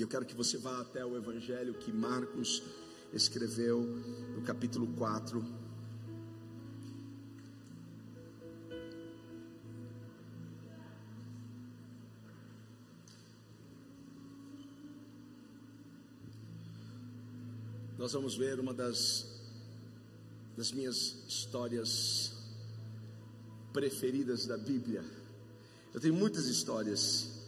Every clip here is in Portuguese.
E eu quero que você vá até o evangelho que Marcos escreveu, no capítulo 4. Nós vamos ver uma das, das minhas histórias preferidas da Bíblia. Eu tenho muitas histórias.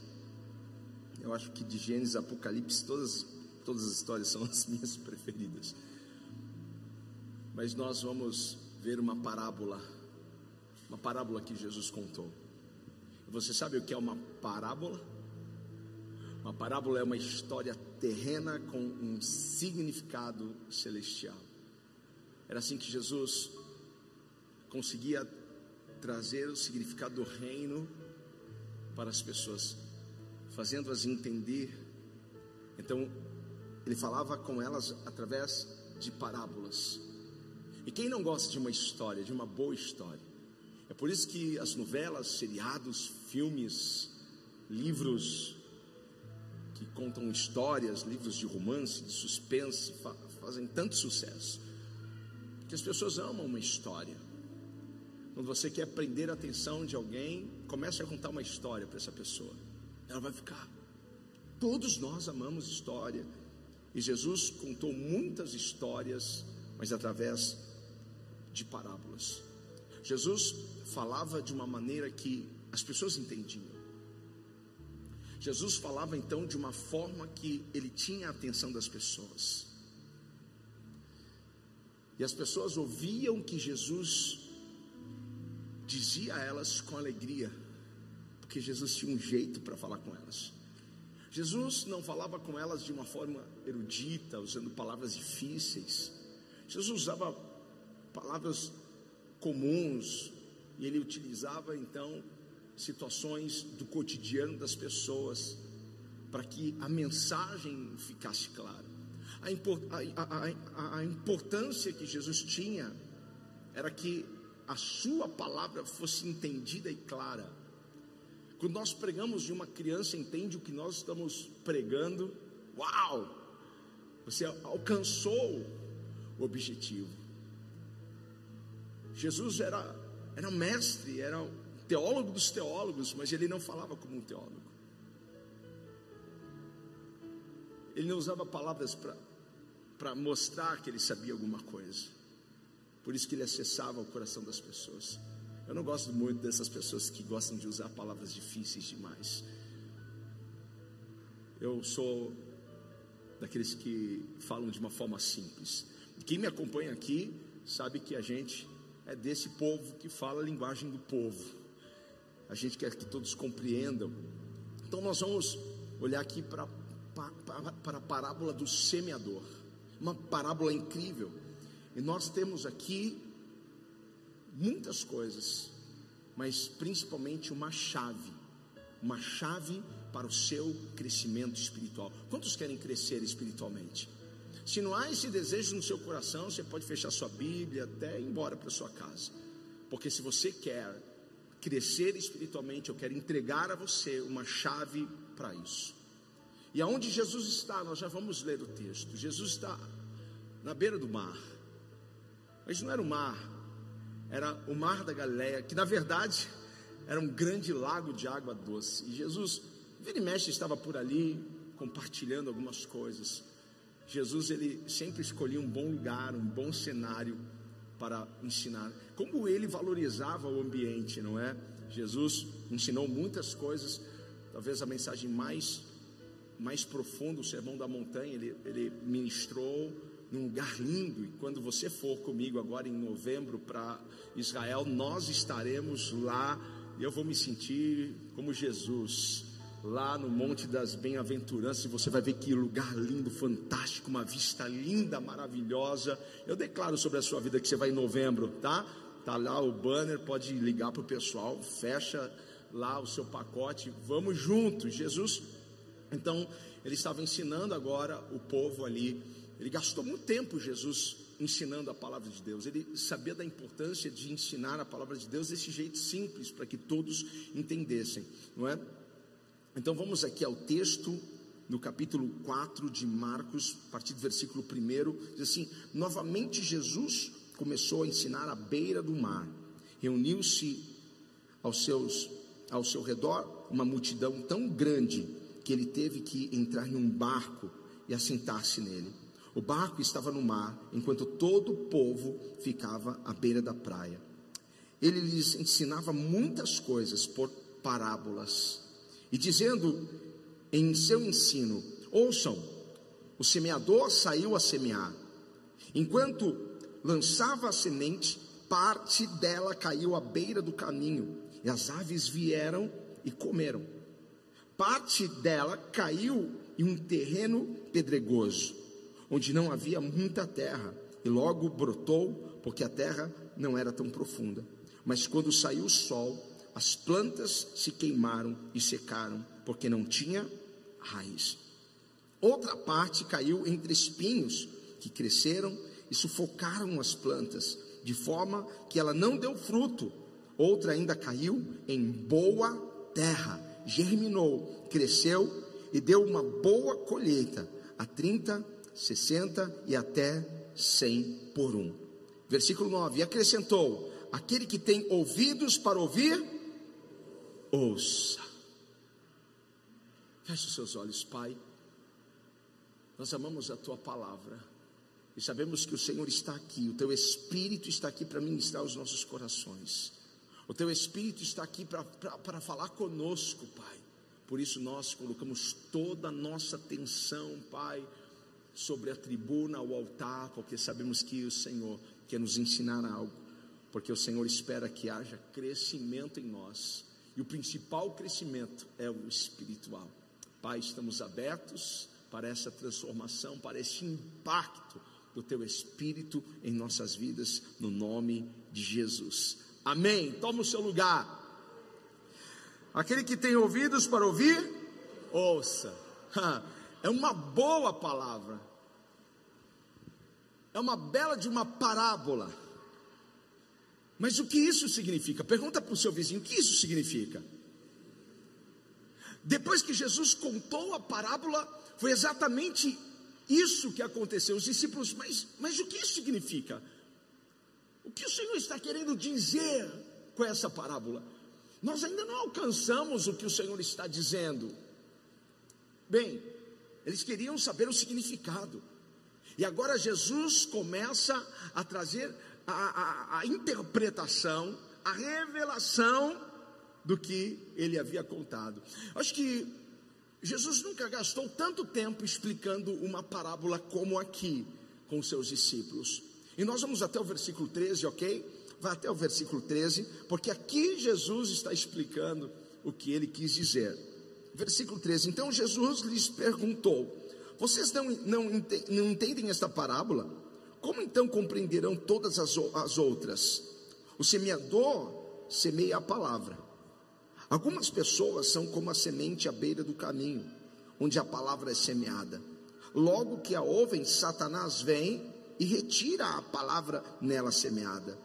Eu acho que de Gênesis, Apocalipse, todas, todas as histórias são as minhas preferidas. Mas nós vamos ver uma parábola, uma parábola que Jesus contou. Você sabe o que é uma parábola? Uma parábola é uma história terrena com um significado celestial. Era assim que Jesus conseguia trazer o significado do reino para as pessoas, fazendo-as entender. Então, ele falava com elas através de parábolas. E quem não gosta de uma história, de uma boa história? É por isso que as novelas, seriados, filmes, livros que contam histórias, livros de romance, de suspense, fazem tanto sucesso. Que as pessoas amam uma história. Quando você quer prender a atenção de alguém, comece a contar uma história para essa pessoa. Ela vai ficar. Todos nós amamos história. E Jesus contou muitas histórias, mas através de parábolas. Jesus falava de uma maneira que as pessoas entendiam. Jesus falava então de uma forma que ele tinha a atenção das pessoas. E as pessoas ouviam que Jesus dizia a elas com alegria, porque Jesus tinha um jeito para falar com elas. Jesus não falava com elas de uma forma erudita, usando palavras difíceis. Jesus usava palavras comuns e ele utilizava então situações do cotidiano das pessoas para que a mensagem ficasse clara. A, a, a, a importância que Jesus tinha era que a sua palavra fosse entendida e clara. Quando nós pregamos e uma criança entende o que nós estamos pregando, uau! Você alcançou o objetivo. Jesus era, era mestre, era teólogo dos teólogos, mas ele não falava como um teólogo. Ele não usava palavras para mostrar que ele sabia alguma coisa. Por isso que ele acessava o coração das pessoas. Eu não gosto muito dessas pessoas que gostam de usar palavras difíceis demais. Eu sou daqueles que falam de uma forma simples. Quem me acompanha aqui sabe que a gente é desse povo que fala a linguagem do povo. A gente quer que todos compreendam. Então nós vamos olhar aqui para, para, para a parábola do semeador. Uma parábola incrível e nós temos aqui muitas coisas, mas principalmente uma chave, uma chave para o seu crescimento espiritual. Quantos querem crescer espiritualmente? Se não há esse desejo no seu coração, você pode fechar sua Bíblia até ir embora para sua casa. Porque se você quer crescer espiritualmente, eu quero entregar a você uma chave para isso. E aonde Jesus está, nós já vamos ler o texto. Jesus está na beira do mar. Mas não era o mar, era o mar da Galileia, que na verdade era um grande lago de água doce. E Jesus, vira e mexe, estava por ali compartilhando algumas coisas. Jesus ele sempre escolhia um bom lugar, um bom cenário para ensinar. Como ele valorizava o ambiente, não é? Jesus ensinou muitas coisas. Talvez a mensagem mais mais profunda, o sermão da montanha, ele, ele ministrou num lugar lindo. E quando você for comigo agora em novembro para Israel, nós estaremos lá. E eu vou me sentir como Jesus, lá no Monte das Bem-aventuranças. Você vai ver que lugar lindo, fantástico, uma vista linda, maravilhosa. Eu declaro sobre a sua vida que você vai em novembro, tá? Tá lá o banner, pode ligar para o pessoal, fecha lá o seu pacote, vamos juntos. Jesus, então, ele estava ensinando agora o povo ali ele gastou muito tempo, Jesus, ensinando a palavra de Deus. Ele sabia da importância de ensinar a palavra de Deus desse jeito simples, para que todos entendessem, não é? Então vamos aqui ao texto no capítulo 4 de Marcos, a partir do versículo 1, diz assim: Novamente Jesus começou a ensinar à beira do mar. Reuniu-se aos seus ao seu redor uma multidão tão grande que ele teve que entrar em um barco e assentar-se nele. O barco estava no mar, enquanto todo o povo ficava à beira da praia. Ele lhes ensinava muitas coisas por parábolas, e dizendo em seu ensino: Ouçam, o semeador saiu a semear. Enquanto lançava a semente, parte dela caiu à beira do caminho, e as aves vieram e comeram. Parte dela caiu em um terreno pedregoso, onde não havia muita terra, e logo brotou, porque a terra não era tão profunda. Mas quando saiu o sol, as plantas se queimaram e secaram, porque não tinha raiz. Outra parte caiu entre espinhos que cresceram e sufocaram as plantas, de forma que ela não deu fruto. Outra ainda caiu em boa terra, germinou, cresceu e deu uma boa colheita, a 30, 60 e até 100 por um. Versículo 9: E acrescentou: Aquele que tem ouvidos para ouvir, ouça. Feche os seus olhos, Pai. Nós amamos a tua palavra e sabemos que o Senhor está aqui, o teu Espírito está aqui para ministrar os nossos corações. O teu Espírito está aqui para falar conosco, Pai. Por isso nós colocamos toda a nossa atenção, Pai, sobre a tribuna, o altar, porque sabemos que o Senhor quer nos ensinar algo, porque o Senhor espera que haja crescimento em nós. E o principal crescimento é o espiritual. Pai, estamos abertos para essa transformação, para esse impacto do Teu Espírito em nossas vidas, no nome de Jesus. Amém. Toma o seu lugar. Aquele que tem ouvidos para ouvir, ouça. É uma boa palavra. É uma bela de uma parábola. Mas o que isso significa? Pergunta para o seu vizinho: o que isso significa? Depois que Jesus contou a parábola, foi exatamente isso que aconteceu. Os discípulos, mas, mas o que isso significa? O que o Senhor está querendo dizer com essa parábola? Nós ainda não alcançamos o que o Senhor está dizendo. Bem, eles queriam saber o significado. E agora Jesus começa a trazer a, a, a interpretação, a revelação do que ele havia contado. Acho que Jesus nunca gastou tanto tempo explicando uma parábola como aqui com seus discípulos. E nós vamos até o versículo 13, ok? Vai até o versículo 13, porque aqui Jesus está explicando o que ele quis dizer. Versículo 13: Então Jesus lhes perguntou: Vocês não, não, não entendem esta parábola? Como então compreenderão todas as, as outras? O semeador semeia a palavra. Algumas pessoas são como a semente à beira do caminho, onde a palavra é semeada. Logo que a ouvem, Satanás vem e retira a palavra nela semeada.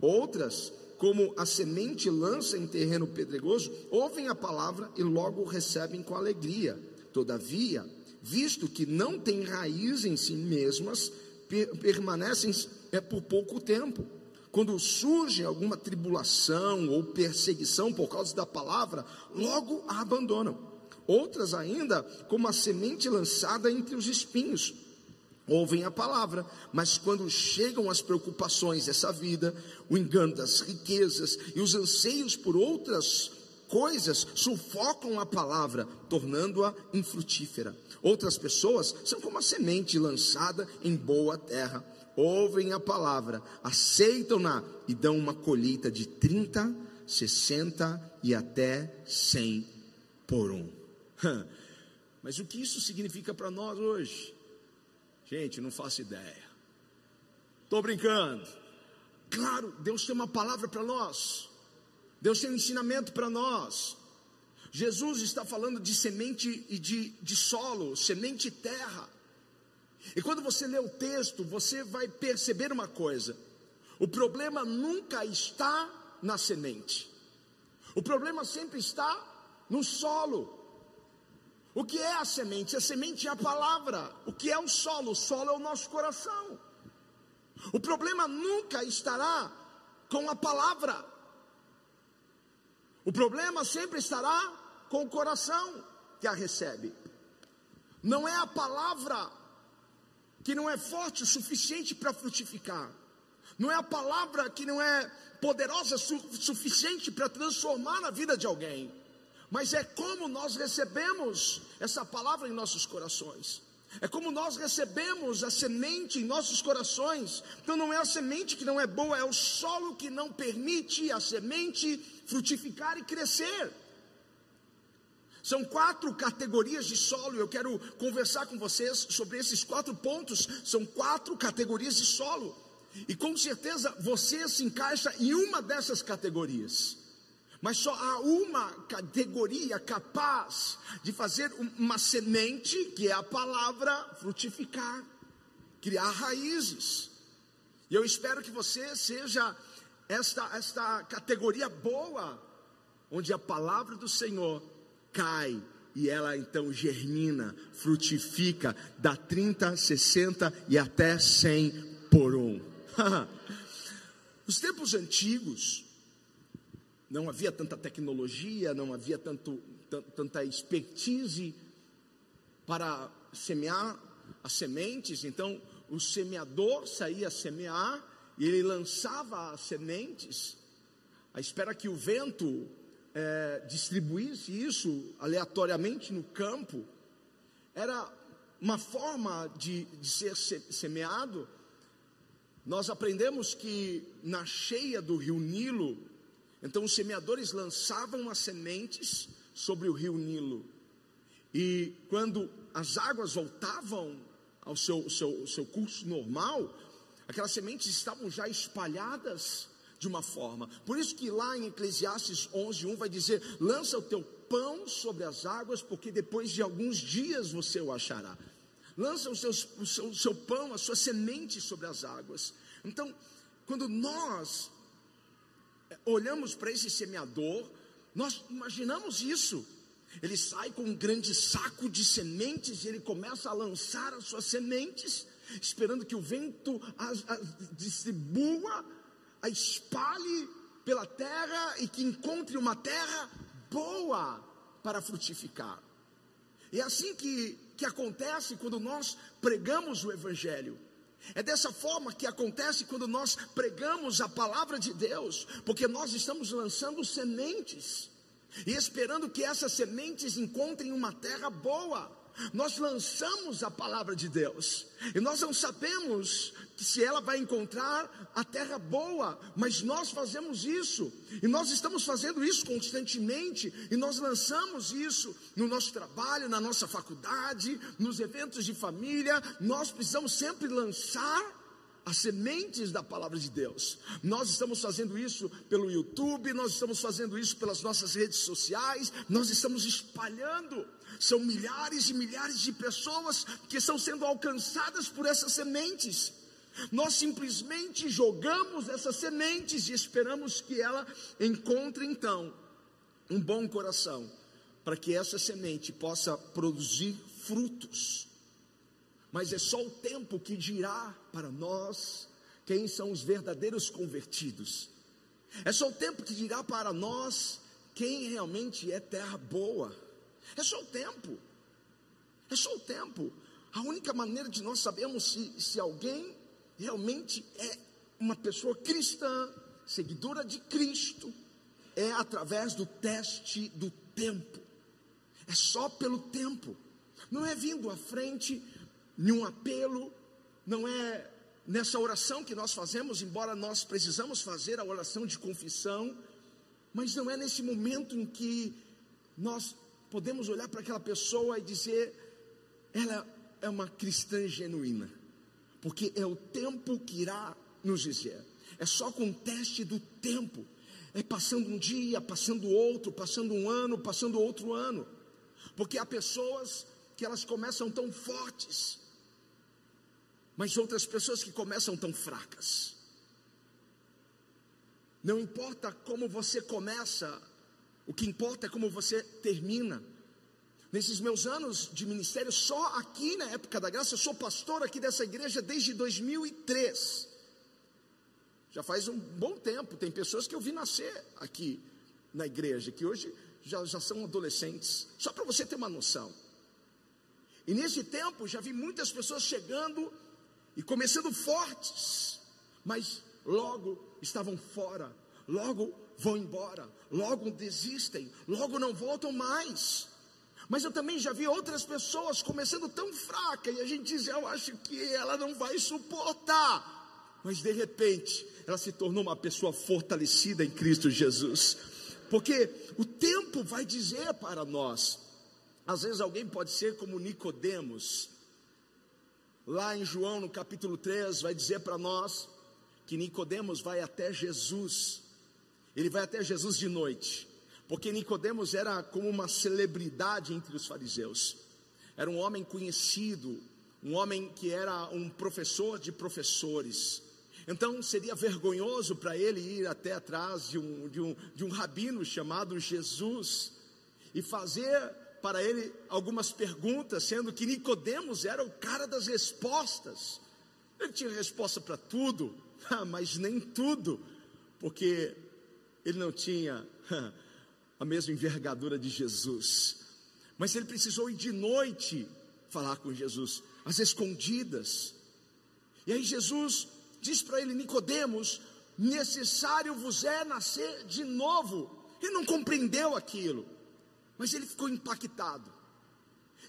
Outras, como a semente lança em terreno pedregoso, ouvem a palavra e logo recebem com alegria. Todavia, visto que não têm raiz em si mesmas, permanecem é, por pouco tempo. Quando surge alguma tribulação ou perseguição por causa da palavra, logo a abandonam. Outras ainda, como a semente lançada entre os espinhos, ouvem a palavra, mas quando chegam as preocupações dessa vida, o engano das riquezas e os anseios por outras coisas sufocam a palavra, tornando-a infrutífera. Outras pessoas são como a semente lançada em boa terra ouvem a palavra, aceitam-na e dão uma colheita de 30, 60 e até 100 por um. Mas o que isso significa para nós hoje? Gente, não faço ideia. Estou brincando. Claro, Deus tem uma palavra para nós. Deus tem um ensinamento para nós. Jesus está falando de semente e de, de solo, semente e terra. E quando você lê o texto, você vai perceber uma coisa: o problema nunca está na semente, o problema sempre está no solo. O que é a semente? A semente é a palavra. O que é o solo? O solo é o nosso coração. O problema nunca estará com a palavra. O problema sempre estará com o coração que a recebe. Não é a palavra que não é forte o suficiente para frutificar. Não é a palavra que não é poderosa su suficiente para transformar a vida de alguém mas é como nós recebemos essa palavra em nossos corações. É como nós recebemos a semente em nossos corações. Então não é a semente que não é boa, é o solo que não permite a semente frutificar e crescer. São quatro categorias de solo. Eu quero conversar com vocês sobre esses quatro pontos. São quatro categorias de solo. E com certeza você se encaixa em uma dessas categorias. Mas só há uma categoria capaz de fazer uma semente, que é a palavra, frutificar, criar raízes. E eu espero que você seja esta, esta categoria boa, onde a palavra do Senhor cai e ela então germina, frutifica, dá 30, 60 e até 100 por um. Nos tempos antigos, não havia tanta tecnologia, não havia tanto, tanta expertise para semear as sementes, então o semeador saía a semear e ele lançava as sementes, à espera que o vento é, distribuísse isso aleatoriamente no campo, era uma forma de, de ser semeado. Nós aprendemos que na cheia do rio Nilo, então os semeadores lançavam as sementes sobre o rio Nilo. E quando as águas voltavam ao seu, seu, seu curso normal, aquelas sementes estavam já espalhadas de uma forma. Por isso que lá em Eclesiastes 11:1 vai dizer: "Lança o teu pão sobre as águas, porque depois de alguns dias você o achará." Lança o, seus, o, seu, o seu pão, a sua semente sobre as águas. Então, quando nós olhamos para esse semeador, nós imaginamos isso. Ele sai com um grande saco de sementes e ele começa a lançar as suas sementes, esperando que o vento as, as distribua, a espalhe pela terra e que encontre uma terra boa para frutificar. E é assim que, que acontece quando nós pregamos o Evangelho. É dessa forma que acontece quando nós pregamos a palavra de Deus, porque nós estamos lançando sementes e esperando que essas sementes encontrem uma terra boa. Nós lançamos a palavra de Deus e nós não sabemos se ela vai encontrar a terra boa, mas nós fazemos isso e nós estamos fazendo isso constantemente e nós lançamos isso no nosso trabalho, na nossa faculdade, nos eventos de família. Nós precisamos sempre lançar as sementes da palavra de Deus. Nós estamos fazendo isso pelo YouTube, nós estamos fazendo isso pelas nossas redes sociais, nós estamos espalhando. São milhares e milhares de pessoas que estão sendo alcançadas por essas sementes. Nós simplesmente jogamos essas sementes e esperamos que ela encontre então um bom coração, para que essa semente possa produzir frutos mas é só o tempo que dirá para nós quem são os verdadeiros convertidos. É só o tempo que dirá para nós quem realmente é terra boa. É só o tempo. É só o tempo. A única maneira de nós sabermos se, se alguém realmente é uma pessoa cristã, seguidora de Cristo, é através do teste do tempo. É só pelo tempo. Não é vindo à frente nenhum apelo, não é nessa oração que nós fazemos, embora nós precisamos fazer a oração de confissão, mas não é nesse momento em que nós podemos olhar para aquela pessoa e dizer, ela é uma cristã genuína, porque é o tempo que irá nos dizer, é só com o teste do tempo, é passando um dia, passando outro, passando um ano, passando outro ano, porque há pessoas que elas começam tão fortes, mas outras pessoas que começam tão fracas. Não importa como você começa, o que importa é como você termina. Nesses meus anos de ministério, só aqui na época da graça, eu sou pastor aqui dessa igreja desde 2003. Já faz um bom tempo, tem pessoas que eu vi nascer aqui na igreja, que hoje já, já são adolescentes, só para você ter uma noção. E nesse tempo já vi muitas pessoas chegando e começando fortes, mas logo estavam fora, logo vão embora, logo desistem, logo não voltam mais. Mas eu também já vi outras pessoas começando tão fraca e a gente diz, eu acho que ela não vai suportar. Mas de repente, ela se tornou uma pessoa fortalecida em Cristo Jesus. Porque o tempo vai dizer para nós. Às vezes alguém pode ser como Nicodemos. Lá em João, no capítulo 3, vai dizer para nós que Nicodemos vai até Jesus. Ele vai até Jesus de noite, porque Nicodemos era como uma celebridade entre os fariseus. Era um homem conhecido, um homem que era um professor de professores. Então seria vergonhoso para ele ir até atrás de um, de, um, de um rabino chamado Jesus e fazer para ele algumas perguntas, sendo que Nicodemos era o cara das respostas. Ele tinha resposta para tudo, mas nem tudo, porque ele não tinha a mesma envergadura de Jesus. Mas ele precisou ir de noite falar com Jesus, às escondidas. E aí Jesus diz para ele, Nicodemos, necessário vos é nascer de novo. Ele não compreendeu aquilo, mas ele ficou impactado.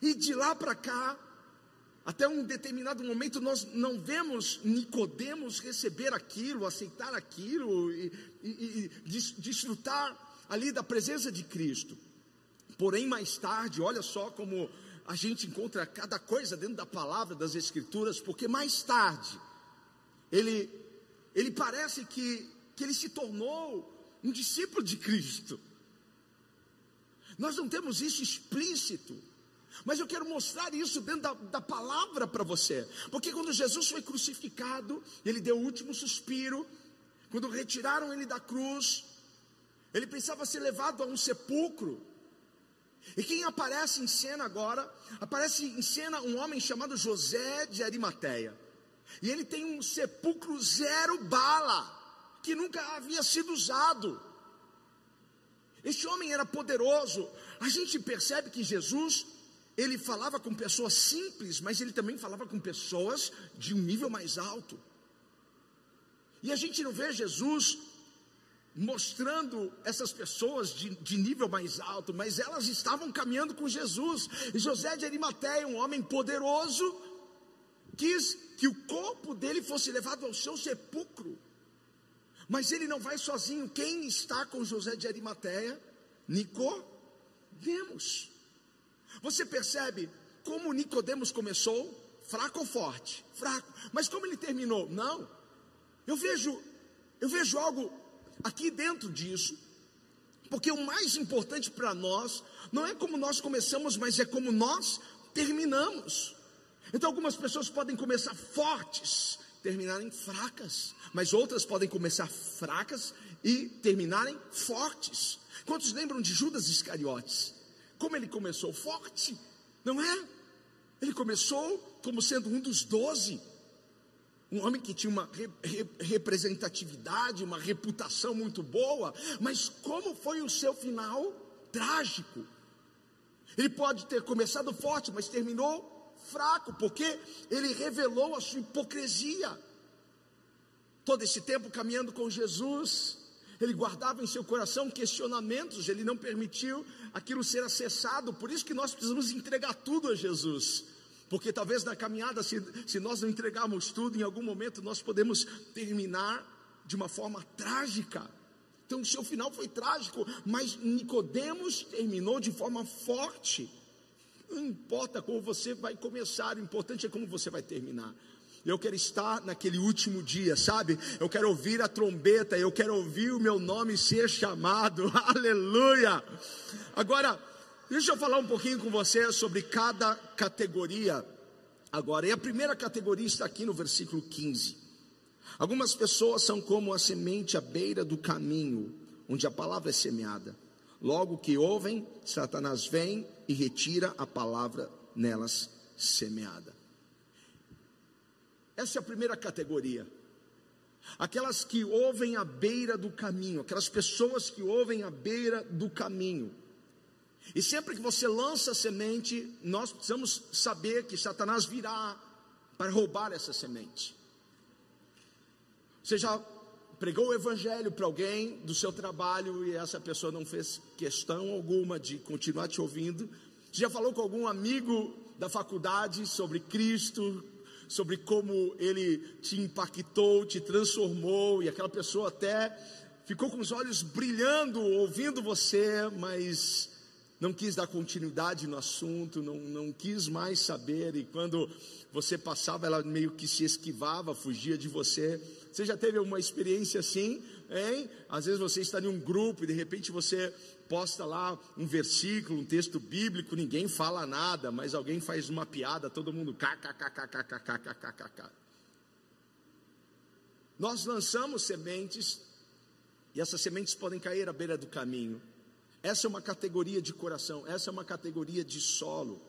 E de lá para cá, até um determinado momento, nós não vemos Nicodemos receber aquilo, aceitar aquilo e, e, e desfrutar ali da presença de Cristo. Porém, mais tarde, olha só como a gente encontra cada coisa dentro da palavra das Escrituras, porque mais tarde, ele, ele parece que, que ele se tornou um discípulo de Cristo. Nós não temos isso explícito, mas eu quero mostrar isso dentro da, da palavra para você, porque quando Jesus foi crucificado, ele deu o último suspiro, quando retiraram ele da cruz, ele precisava ser levado a um sepulcro. E quem aparece em cena agora? Aparece em cena um homem chamado José de Arimateia. E ele tem um sepulcro zero bala, que nunca havia sido usado. Este homem era poderoso. A gente percebe que Jesus, ele falava com pessoas simples, mas ele também falava com pessoas de um nível mais alto. E a gente não vê Jesus mostrando essas pessoas de, de, nível mais alto, mas elas estavam caminhando com Jesus. E José de Arimateia, um homem poderoso, quis que o corpo dele fosse levado ao seu sepulcro. Mas ele não vai sozinho. Quem está com José de Arimateia? Nicodemos. Você percebe como Nicodemos começou? Fraco ou forte? Fraco. Mas como ele terminou? Não. Eu vejo, eu vejo algo aqui dentro disso. Porque o mais importante para nós não é como nós começamos, mas é como nós terminamos. Então algumas pessoas podem começar fortes, terminarem fracas, mas outras podem começar fracas e terminarem fortes. Quantos lembram de Judas Iscariotes? Como ele começou forte, não é? Ele começou como sendo um dos doze, um homem que tinha uma representatividade, uma reputação muito boa, mas como foi o seu final? Trágico. Ele pode ter começado forte, mas terminou fraco, porque ele revelou a sua hipocrisia. Todo esse tempo caminhando com Jesus, ele guardava em seu coração questionamentos, ele não permitiu aquilo ser acessado, por isso que nós precisamos entregar tudo a Jesus. Porque talvez na caminhada, se, se nós não entregarmos tudo, em algum momento nós podemos terminar de uma forma trágica. Então o seu final foi trágico, mas Nicodemos terminou de forma forte. Não importa como você vai começar, o importante é como você vai terminar. Eu quero estar naquele último dia, sabe? Eu quero ouvir a trombeta, eu quero ouvir o meu nome ser chamado. Aleluia! Agora, deixa eu falar um pouquinho com você sobre cada categoria. Agora, e a primeira categoria está aqui no versículo 15. Algumas pessoas são como a semente à beira do caminho, onde a palavra é semeada. Logo que ouvem, Satanás vem e retira a palavra nelas semeada. Essa é a primeira categoria. Aquelas que ouvem à beira do caminho, aquelas pessoas que ouvem à beira do caminho. E sempre que você lança semente, nós precisamos saber que Satanás virá para roubar essa semente. Você já pregou o evangelho para alguém do seu trabalho e essa pessoa não fez questão alguma de continuar te ouvindo? Você já falou com algum amigo da faculdade sobre Cristo, sobre como ele te impactou, te transformou, e aquela pessoa até ficou com os olhos brilhando ouvindo você, mas não quis dar continuidade no assunto, não, não quis mais saber, e quando você passava, ela meio que se esquivava, fugia de você. Você já teve uma experiência assim, hein? Às vezes você está em um grupo e de repente você posta lá um versículo, um texto bíblico, ninguém fala nada, mas alguém faz uma piada, todo mundo kkkkkkkkkkkk. Nós lançamos sementes e essas sementes podem cair à beira do caminho. Essa é uma categoria de coração, essa é uma categoria de solo.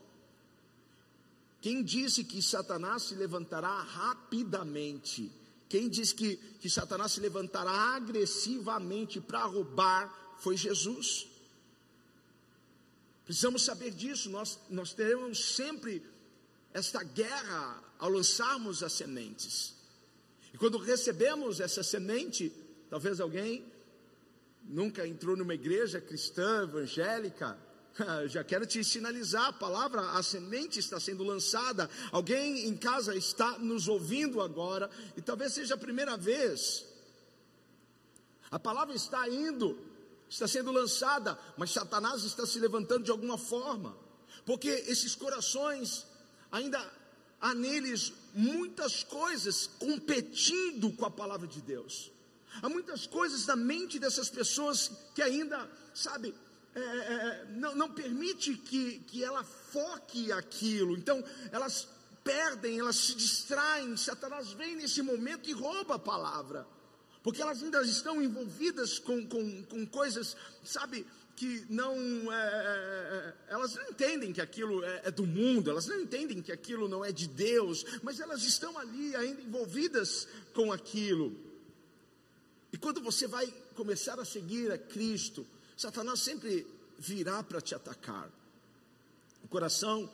Quem disse que Satanás se levantará rapidamente? Quem disse que, que Satanás se levantará agressivamente para roubar foi Jesus. Precisamos saber disso, nós, nós teremos sempre esta guerra ao lançarmos as sementes. E quando recebemos essa semente, talvez alguém nunca entrou numa igreja cristã, evangélica, já quero te sinalizar, a palavra, a semente está sendo lançada. Alguém em casa está nos ouvindo agora, e talvez seja a primeira vez. A palavra está indo, está sendo lançada, mas Satanás está se levantando de alguma forma, porque esses corações, ainda há neles muitas coisas competindo com a palavra de Deus. Há muitas coisas na mente dessas pessoas que ainda, sabe, é, é, é, não, não permite que, que ela foque aquilo. Então, elas perdem, elas se distraem. Satanás vem nesse momento e rouba a palavra. Porque elas ainda estão envolvidas com, com, com coisas, sabe, que não. É, é, é elas não entendem que aquilo é, é, do mundo, elas não entendem que aquilo não é de Deus, mas elas estão ali ainda envolvidas com aquilo. E quando você vai começar a seguir a Cristo, Satanás sempre virá para te atacar. O coração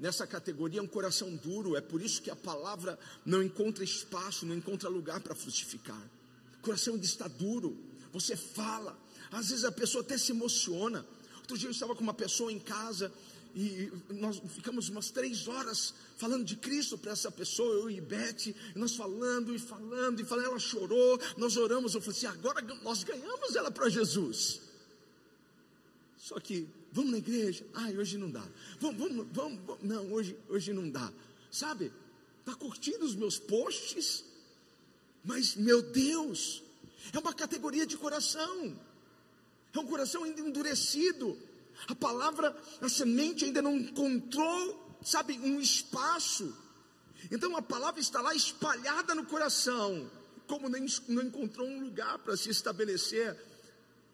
nessa categoria é um coração duro, é por isso que a palavra não encontra espaço, não encontra lugar para frutificar. O coração está duro, você fala, às vezes a pessoa até se emociona. Outro dia eu estava com uma pessoa em casa e nós ficamos umas três horas falando de Cristo para essa pessoa, eu e Beth, e nós falando e falando, e falando, ela chorou, nós oramos, eu falei assim, agora nós ganhamos ela para Jesus. Só que, vamos na igreja? Ai, hoje não dá. Vamos, vamos, vamos, vamos. não, hoje, hoje não dá. Sabe, está curtindo os meus posts, mas, meu Deus, é uma categoria de coração, é um coração endurecido, a palavra, a semente ainda não encontrou, sabe, um espaço. Então a palavra está lá espalhada no coração, como nem, não encontrou um lugar para se estabelecer.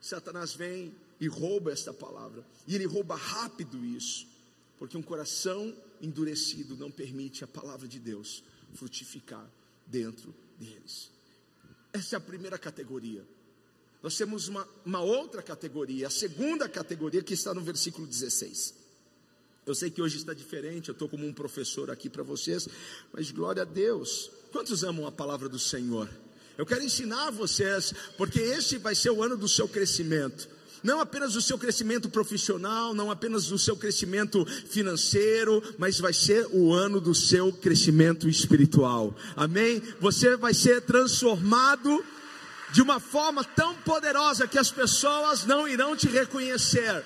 Satanás vem e rouba esta palavra, e ele rouba rápido isso, porque um coração endurecido não permite a palavra de Deus frutificar dentro deles. Essa é a primeira categoria. Nós temos uma, uma outra categoria, a segunda categoria que está no versículo 16. Eu sei que hoje está diferente, eu estou como um professor aqui para vocês, mas glória a Deus. Quantos amam a palavra do Senhor? Eu quero ensinar vocês, porque esse vai ser o ano do seu crescimento. Não apenas do seu crescimento profissional, não apenas do seu crescimento financeiro, mas vai ser o ano do seu crescimento espiritual. Amém? Você vai ser transformado de uma forma tão poderosa que as pessoas não irão te reconhecer.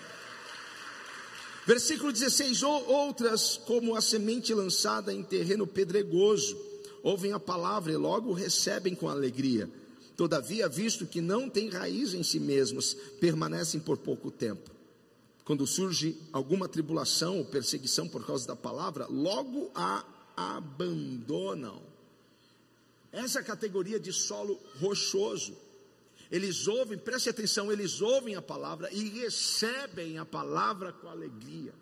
Versículo 16: Outras, como a semente lançada em terreno pedregoso, ouvem a palavra e logo recebem com alegria. Todavia, visto que não têm raiz em si mesmos, permanecem por pouco tempo. Quando surge alguma tribulação ou perseguição por causa da palavra, logo a abandonam essa categoria de solo rochoso. Eles ouvem, preste atenção, eles ouvem a palavra e recebem a palavra com alegria.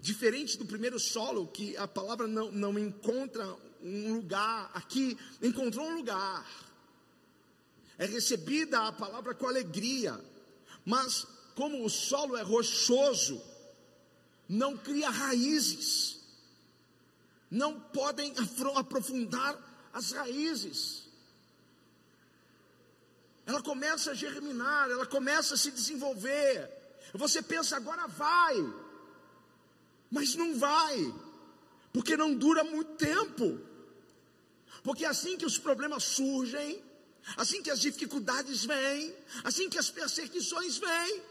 Diferente do primeiro solo, que a palavra não, não encontra um lugar, aqui encontrou um lugar. É recebida a palavra com alegria, mas como o solo é rochoso, não cria raízes, não podem aprofundar as raízes. Ela começa a germinar, ela começa a se desenvolver. Você pensa, agora vai, mas não vai, porque não dura muito tempo. Porque assim que os problemas surgem, assim que as dificuldades vêm, assim que as perseguições vêm,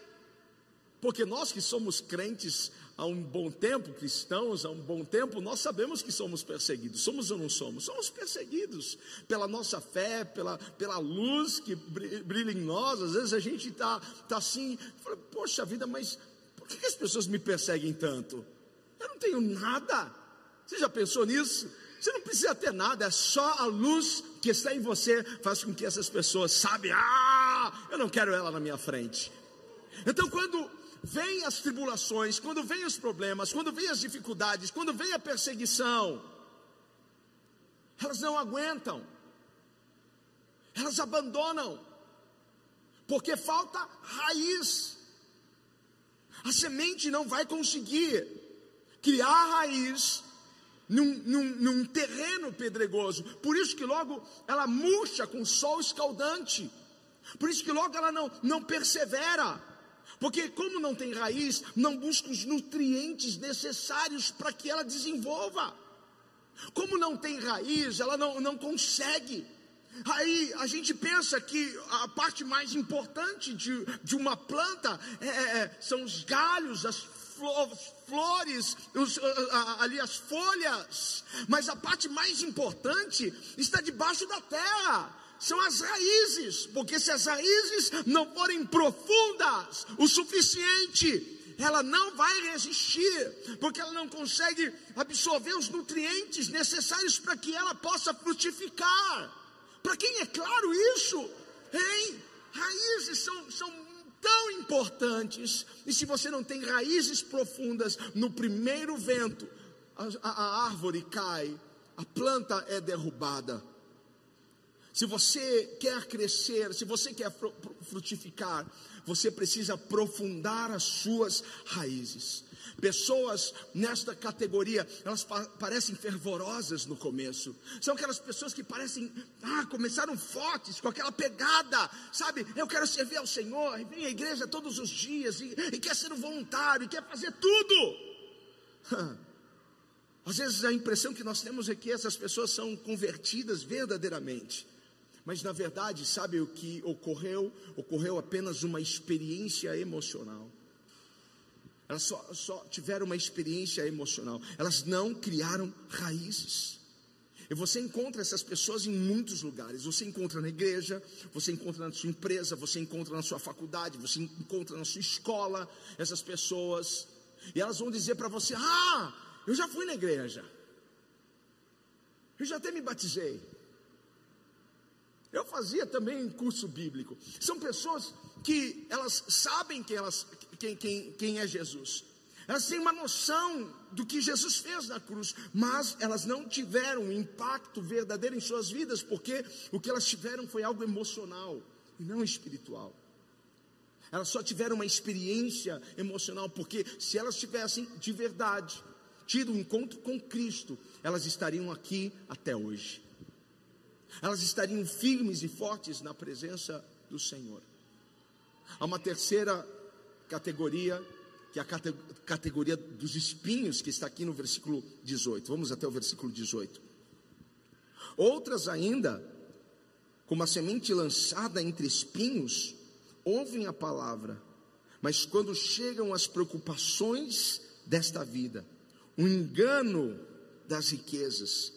porque nós que somos crentes há um bom tempo, cristãos há um bom tempo, nós sabemos que somos perseguidos. Somos ou não somos? Somos perseguidos pela nossa fé, pela, pela luz que brilha em nós. Às vezes a gente está tá assim, poxa vida, mas por que, as pessoas me perseguem tanto? Eu não tenho nada. Você já pensou nisso? Você não precisa ter nada, é só a luz que está em você faz com que essas pessoas sabem, ah, eu não quero ela na minha frente. Então, quando vêm as tribulações, quando vêm os problemas, quando vêm as dificuldades, quando vem a perseguição, elas não aguentam, elas abandonam, porque falta raiz. A semente não vai conseguir criar raiz num, num, num, terreno pedregoso. Por isso que logo ela murcha com sol escaldante. Por isso que logo ela não, não persevera. Porque, como não tem raiz, não busca os nutrientes necessários para que ela desenvolva. Como não tem raiz, ela não, não consegue. Aí a gente pensa que a parte mais importante de, de uma planta é, é, é são os galhos, as flores, os, ali as folhas, mas a parte mais importante está debaixo da terra são as raízes, porque se as raízes não forem profundas o suficiente, ela não vai resistir, porque ela não consegue absorver os nutrientes necessários para que ela possa frutificar. Para quem é claro isso, hein? Raízes são, são tão importantes, e se você não tem raízes profundas, no primeiro vento, a, a, a árvore cai, a planta é derrubada. Se você quer crescer, se você quer frutificar, você precisa aprofundar as suas raízes. Pessoas nesta categoria, elas pa parecem fervorosas no começo. São aquelas pessoas que parecem, ah, começaram fortes, com aquela pegada, sabe? Eu quero servir ao Senhor, vem à igreja todos os dias, e, e quer ser um voluntário, e quer fazer tudo. Às vezes a impressão que nós temos é que essas pessoas são convertidas verdadeiramente. Mas na verdade, sabe o que ocorreu? Ocorreu apenas uma experiência emocional. Elas só, só tiveram uma experiência emocional. Elas não criaram raízes. E você encontra essas pessoas em muitos lugares. Você encontra na igreja, você encontra na sua empresa, você encontra na sua faculdade, você encontra na sua escola essas pessoas. E elas vão dizer para você: Ah, eu já fui na igreja. Eu já até me batizei. Eu fazia também curso bíblico. São pessoas que elas sabem quem, elas, quem, quem, quem é Jesus. Elas têm uma noção do que Jesus fez na cruz, mas elas não tiveram um impacto verdadeiro em suas vidas, porque o que elas tiveram foi algo emocional e não espiritual. Elas só tiveram uma experiência emocional, porque se elas tivessem de verdade tido um encontro com Cristo, elas estariam aqui até hoje elas estariam firmes e fortes na presença do Senhor. Há uma terceira categoria, que é a categoria dos espinhos, que está aqui no versículo 18. Vamos até o versículo 18. Outras ainda, como a semente lançada entre espinhos, ouvem a palavra, mas quando chegam as preocupações desta vida, o engano das riquezas,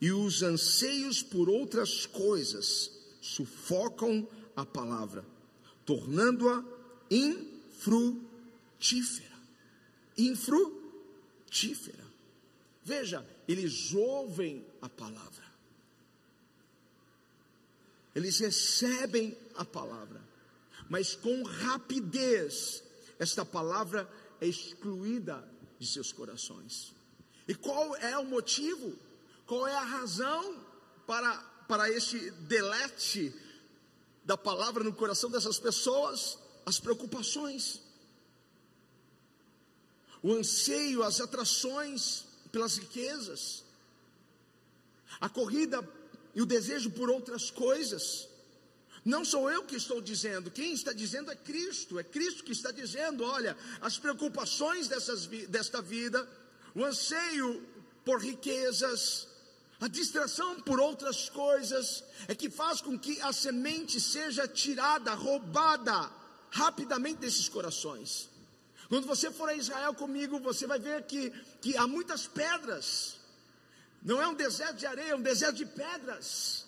e os anseios por outras coisas sufocam a palavra, tornando-a infrutífera. Infrutífera. Veja, eles ouvem a palavra. eles recebem a palavra, mas com rapidez, esta palavra é excluída de seus corações. E qual é o motivo? Qual é a razão para, para este delete da palavra no coração dessas pessoas? As preocupações, o anseio, as atrações pelas riquezas, a corrida e o desejo por outras coisas. Não sou eu que estou dizendo, quem está dizendo é Cristo, é Cristo que está dizendo: olha, as preocupações dessas, desta vida, o anseio por riquezas, a distração por outras coisas, é que faz com que a semente seja tirada, roubada rapidamente desses corações. Quando você for a Israel comigo, você vai ver que, que há muitas pedras, não é um deserto de areia, é um deserto de pedras.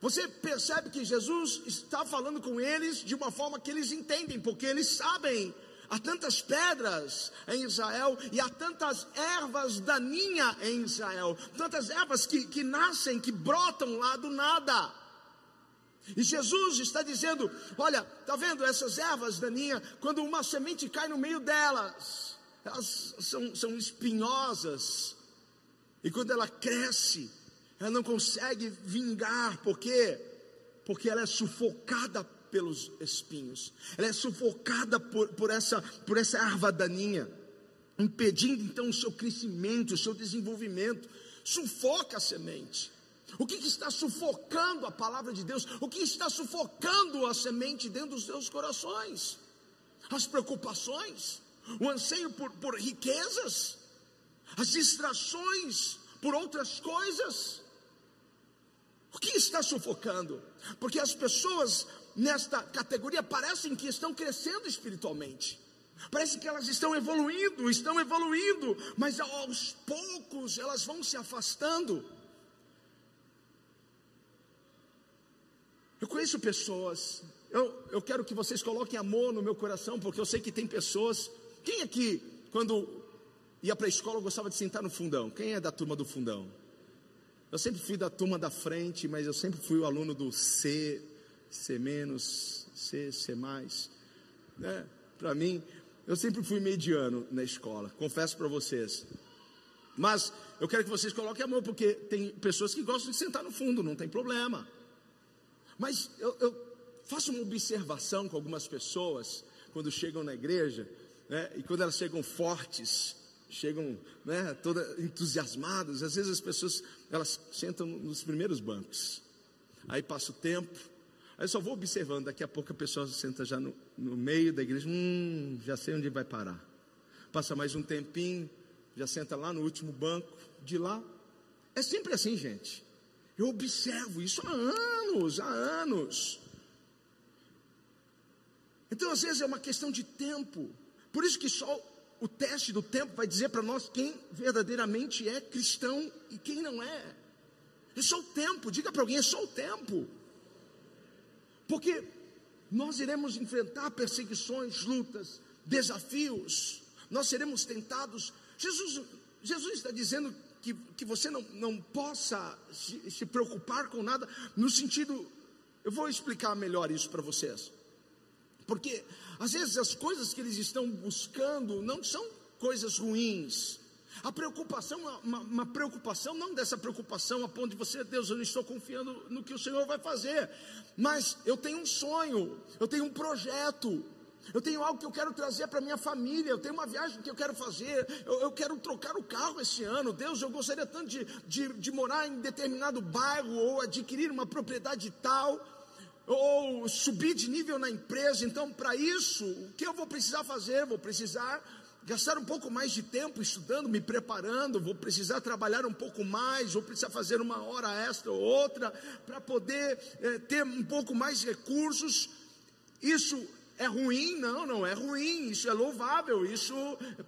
Você percebe que Jesus está falando com eles de uma forma que eles entendem, porque eles sabem. Há tantas pedras em Israel e há tantas ervas daninhas em Israel, tantas ervas que, que nascem, que brotam lá do nada. E Jesus está dizendo: Olha, está vendo essas ervas daninhas? Quando uma semente cai no meio delas, elas são, são espinhosas, e quando ela cresce, ela não consegue vingar, por quê? Porque ela é sufocada pelos espinhos, ela é sufocada por, por, essa, por essa erva daninha, impedindo então o seu crescimento, o seu desenvolvimento, sufoca a semente. O que, que está sufocando a palavra de Deus? O que está sufocando a semente dentro dos seus corações? As preocupações, o anseio por, por riquezas, as distrações por outras coisas. O que está sufocando? Porque as pessoas nesta categoria parecem que estão crescendo espiritualmente. Parece que elas estão evoluindo, estão evoluindo, mas aos poucos elas vão se afastando. Eu conheço pessoas, eu, eu quero que vocês coloquem amor no meu coração, porque eu sei que tem pessoas. Quem aqui, quando ia para a escola, gostava de sentar no fundão? Quem é da turma do fundão? Eu sempre fui da turma da frente, mas eu sempre fui o aluno do C, C menos, C, C mais. Né? Para mim, eu sempre fui mediano na escola, confesso para vocês. Mas eu quero que vocês coloquem amor, porque tem pessoas que gostam de sentar no fundo, não tem problema. Mas eu, eu faço uma observação com algumas pessoas quando chegam na igreja, né, e quando elas chegam fortes, chegam né, todas entusiasmadas. Às vezes as pessoas elas sentam nos primeiros bancos. Aí passa o tempo, aí eu só vou observando. Daqui a pouco a pessoa senta já no, no meio da igreja. Hum, já sei onde vai parar. Passa mais um tempinho, já senta lá no último banco. De lá, é sempre assim, gente. Eu observo isso há anos, há anos. Então, às vezes, é uma questão de tempo. Por isso que só o teste do tempo vai dizer para nós quem verdadeiramente é cristão e quem não é. É só o tempo, diga para alguém, é só o tempo. Porque nós iremos enfrentar perseguições, lutas, desafios, nós seremos tentados. Jesus, Jesus está dizendo que, que você não, não possa se, se preocupar com nada, no sentido, eu vou explicar melhor isso para vocês. Porque às vezes as coisas que eles estão buscando não são coisas ruins. A preocupação, uma, uma, preocupação, não dessa preocupação a ponto de você, Deus, eu não estou confiando no que o Senhor vai fazer, mas eu tenho um sonho, eu tenho um projeto, eu tenho algo que eu quero trazer para minha família, eu tenho uma viagem que eu quero fazer, eu, eu quero trocar o carro esse ano, Deus, eu gostaria tanto de, de, de morar em determinado bairro ou adquirir uma propriedade tal ou subir de nível na empresa. Então, para isso, o que eu vou precisar fazer? Vou precisar gastar um pouco mais de tempo estudando, me preparando, vou precisar trabalhar um pouco mais, vou precisar fazer uma hora extra ou outra para poder é, ter um pouco mais de recursos. Isso é ruim? Não, não é ruim. Isso é louvável, isso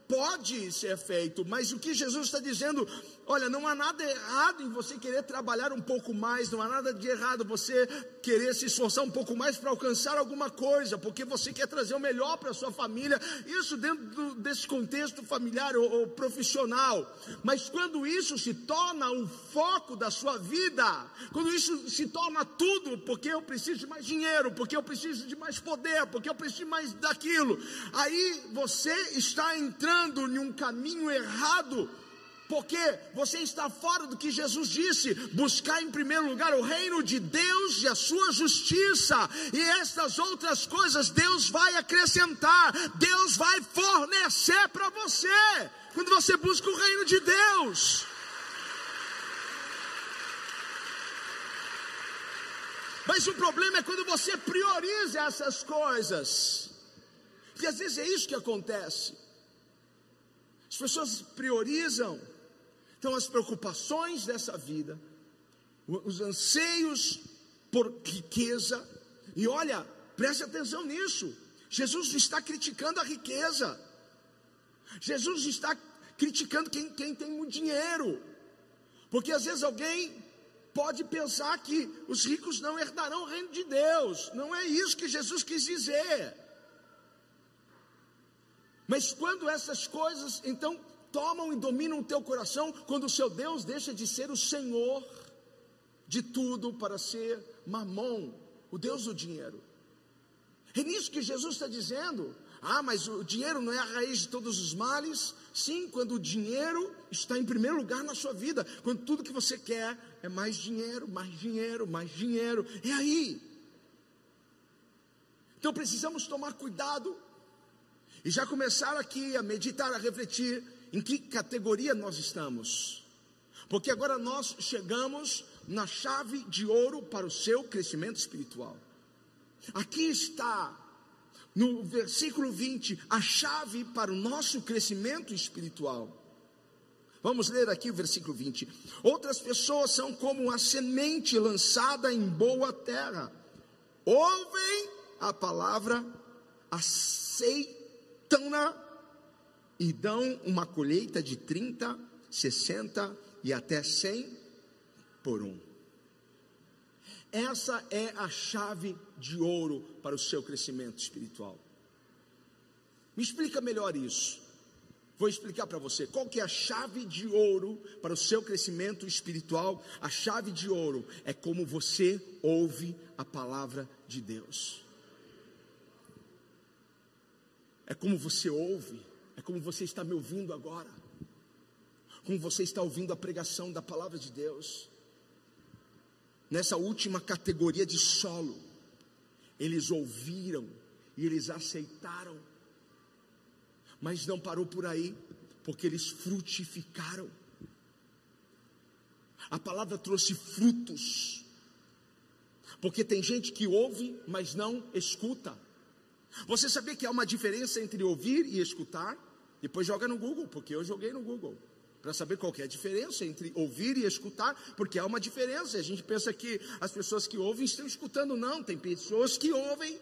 pode ser feito. Mas o que Jesus está dizendo, olha, não há nada errado em você querer trabalhar um pouco mais, não há nada de errado você querer se esforçar um pouco mais para alcançar alguma coisa, porque você quer trazer o melhor para a sua família. Isso dentro do, desse contexto familiar ou, ou profissional. Mas quando isso se torna o foco da sua vida, quando isso se torna tudo, porque eu preciso de mais dinheiro, porque eu preciso de mais poder, porque eu preciso mais daquilo. Aí você está entrando em um caminho errado, porque você está fora do que Jesus disse: buscar em primeiro lugar o reino de Deus e a sua justiça, e estas outras coisas Deus vai acrescentar, Deus vai fornecer para você, quando você busca o reino de Deus. Mas o problema é quando você prioriza essas coisas. E às vezes é isso que acontece. As pessoas priorizam, então as preocupações dessa vida, os anseios por riqueza, e olha, preste atenção nisso. Jesus está criticando a riqueza. Jesus está criticando quem, quem tem muito dinheiro. Porque às vezes alguém pode pensar que os ricos não herdarão o reino de Deus. Não é isso que Jesus quis dizer. Mas quando essas coisas então tomam e dominam o teu coração, quando o seu Deus deixa de ser o Senhor de tudo para ser Mamon, o Deus do dinheiro. É nisso que Jesus está dizendo. Ah, mas o dinheiro não é a raiz de todos os males? Sim, quando o dinheiro está em primeiro lugar na sua vida, quando tudo que você quer é mais dinheiro, mais dinheiro, mais dinheiro, é aí. Então precisamos tomar cuidado e já começar aqui a meditar, a refletir em que categoria nós estamos. Porque agora nós chegamos na chave de ouro para o seu crescimento espiritual. Aqui está no versículo 20, a chave para o nosso crescimento espiritual. Vamos ler aqui o versículo 20. Outras pessoas são como a semente lançada em boa terra. Ouvem a palavra, aceitam-na e dão uma colheita de 30, 60 e até 100 por um. Essa é a chave de ouro para o seu crescimento espiritual. Me explica melhor isso. Vou explicar para você qual que é a chave de ouro para o seu crescimento espiritual. A chave de ouro é como você ouve a palavra de Deus. É como você ouve, é como você está me ouvindo agora. Como você está ouvindo a pregação da palavra de Deus nessa última categoria de solo, eles ouviram e eles aceitaram, mas não parou por aí, porque eles frutificaram. A palavra trouxe frutos, porque tem gente que ouve, mas não escuta. Você sabia que há uma diferença entre ouvir e escutar? Depois joga no Google, porque eu joguei no Google para saber qual é a diferença entre ouvir e escutar, porque há uma diferença. A gente pensa que as pessoas que ouvem estão escutando, não. Tem pessoas que ouvem,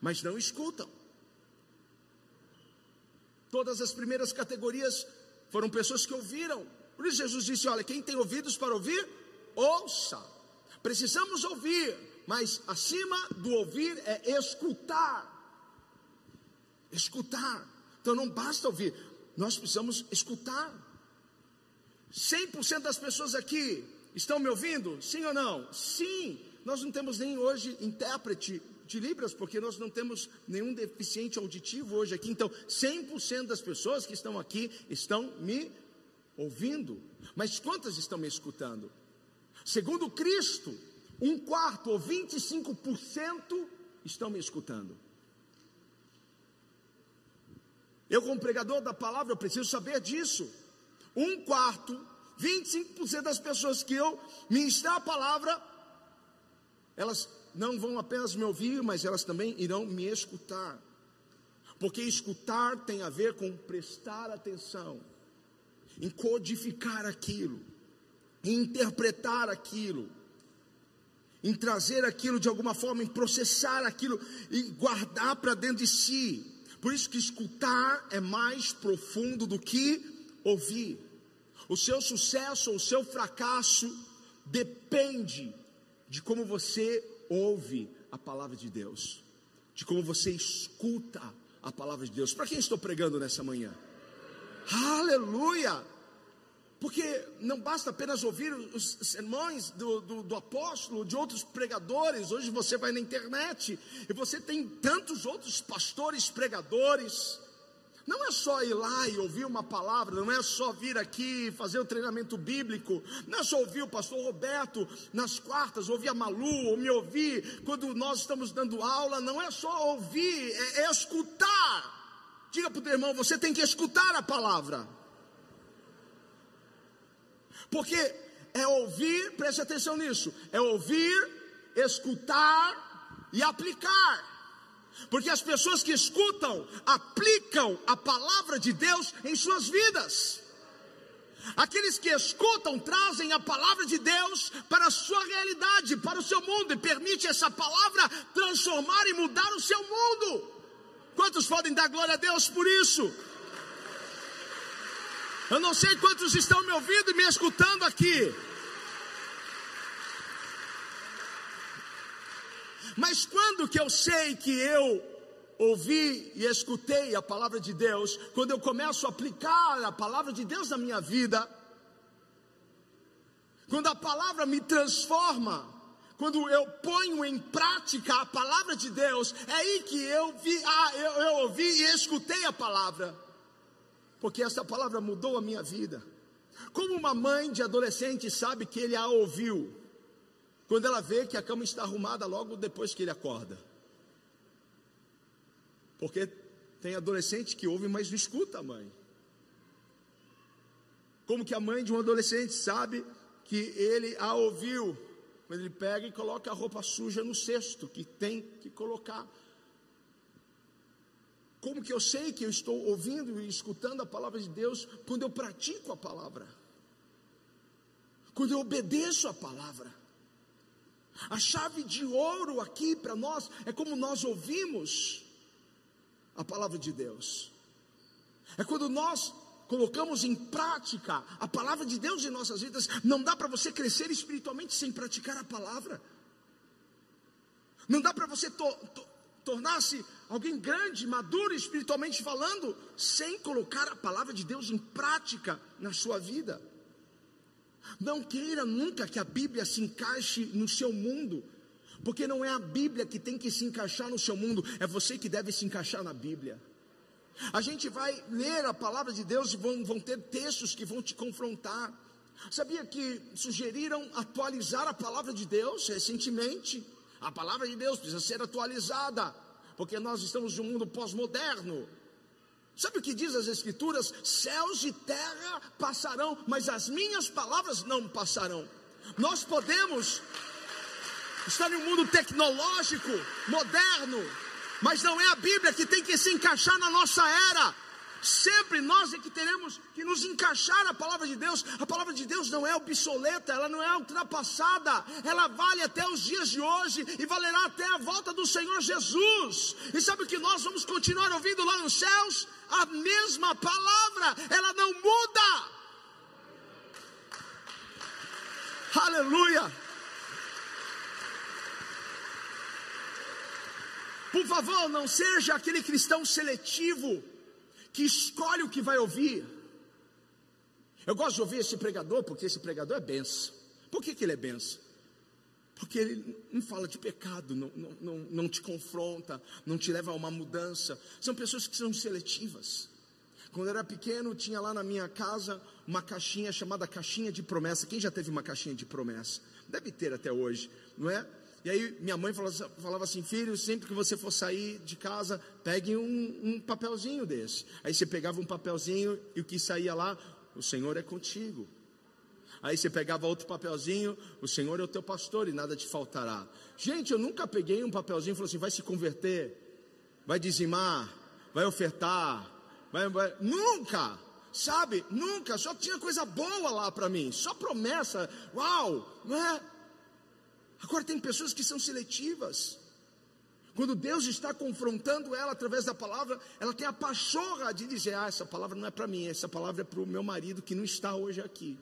mas não escutam. Todas as primeiras categorias foram pessoas que ouviram. Por isso Jesus disse: Olha, quem tem ouvidos para ouvir, ouça. Precisamos ouvir, mas acima do ouvir é escutar. Escutar. Então não basta ouvir, nós precisamos escutar. 100% das pessoas aqui estão me ouvindo? Sim ou não? Sim. Nós não temos nem hoje intérprete de Libras, porque nós não temos nenhum deficiente auditivo hoje aqui. Então, 100% das pessoas que estão aqui estão me ouvindo. Mas quantas estão me escutando? Segundo Cristo, um quarto ou 25% estão me escutando. Eu, como pregador da palavra, eu preciso saber disso um quarto, 25% das pessoas que eu ministrar a palavra, elas não vão apenas me ouvir, mas elas também irão me escutar. Porque escutar tem a ver com prestar atenção, em codificar aquilo, em interpretar aquilo. em trazer aquilo de alguma forma, em processar aquilo e guardar para dentro de si. Por isso que escutar é mais profundo do que ouvir. O seu sucesso ou o seu fracasso depende de como você ouve a palavra de Deus, de como você escuta a palavra de Deus. Para quem estou pregando nessa manhã? Aleluia! Porque não basta apenas ouvir os sermões do, do, do, apóstolo, de outros pregadores. Hoje você vai na internet e você tem tantos outros pastores pregadores. Não é só ir lá e ouvir uma palavra, não é só vir aqui fazer o treinamento bíblico, não é só ouvir o pastor Roberto nas quartas, ouvir a Malu, ou me ouvir quando nós estamos dando aula, não é só ouvir, é, é escutar. Diga para o teu irmão, você tem que escutar a palavra. Porque é ouvir, preste atenção nisso, é ouvir, escutar e aplicar. Porque as pessoas que escutam, aplicam a palavra de Deus em suas vidas. Aqueles que escutam trazem a palavra de Deus para a sua realidade, para o seu mundo, e permite essa palavra transformar e mudar o seu mundo. Quantos podem dar glória a Deus por isso? Eu não sei quantos estão me ouvindo e me escutando aqui. Mas quando que eu sei que eu ouvi e escutei a palavra de Deus, quando eu começo a aplicar a palavra de Deus na minha vida, quando a palavra me transforma, quando eu ponho em prática a palavra de Deus, é aí que eu vi, ah, eu, eu ouvi e escutei a palavra porque essa palavra mudou a minha vida. Como uma mãe de adolescente sabe que ele a ouviu, quando ela vê que a cama está arrumada logo depois que ele acorda. Porque tem adolescente que ouve, mas não escuta a mãe. Como que a mãe de um adolescente sabe que ele a ouviu, quando ele pega e coloca a roupa suja no cesto que tem que colocar. Como que eu sei que eu estou ouvindo e escutando a palavra de Deus quando eu pratico a palavra? Quando eu obedeço a palavra. A chave de ouro aqui para nós é como nós ouvimos a palavra de Deus. É quando nós colocamos em prática a palavra de Deus em nossas vidas. Não dá para você crescer espiritualmente sem praticar a palavra. Não dá para você to, to, tornar-se alguém grande, maduro espiritualmente falando, sem colocar a palavra de Deus em prática na sua vida. Não queira nunca que a Bíblia se encaixe no seu mundo, porque não é a Bíblia que tem que se encaixar no seu mundo, é você que deve se encaixar na Bíblia. A gente vai ler a palavra de Deus e vão, vão ter textos que vão te confrontar. Sabia que sugeriram atualizar a palavra de Deus recentemente? A palavra de Deus precisa ser atualizada, porque nós estamos em um mundo pós-moderno. Sabe o que diz as Escrituras? Céus e terra passarão, mas as minhas palavras não passarão. Nós podemos estar em um mundo tecnológico, moderno, mas não é a Bíblia que tem que se encaixar na nossa era. Sempre nós é que teremos que nos encaixar na palavra de Deus. A palavra de Deus não é obsoleta, ela não é ultrapassada, ela vale até os dias de hoje e valerá até a volta do Senhor Jesus. E sabe o que nós vamos continuar ouvindo lá nos céus? A mesma palavra, ela não muda. Aleluia. Por favor, não seja aquele cristão seletivo que escolhe o que vai ouvir. Eu gosto de ouvir esse pregador, porque esse pregador é benção. Por que, que ele é benção? Porque ele não fala de pecado, não, não, não, não te confronta, não te leva a uma mudança. São pessoas que são seletivas. Quando eu era pequeno, tinha lá na minha casa uma caixinha chamada caixinha de promessa. Quem já teve uma caixinha de promessa? Deve ter até hoje, não é? E aí minha mãe falava assim, filho, sempre que você for sair de casa, pegue um, um papelzinho desse. Aí você pegava um papelzinho e o que saía lá, o Senhor é contigo. Aí você pegava outro papelzinho, o Senhor é o teu pastor e nada te faltará. Gente, eu nunca peguei um papelzinho e falei assim, vai se converter, vai dizimar, vai ofertar, vai, vai... nunca, sabe? Nunca, só tinha coisa boa lá para mim, só promessa, uau, não é? Agora, tem pessoas que são seletivas. Quando Deus está confrontando ela através da palavra, ela tem a pachorra de dizer: Ah, essa palavra não é para mim, essa palavra é para o meu marido que não está hoje aqui.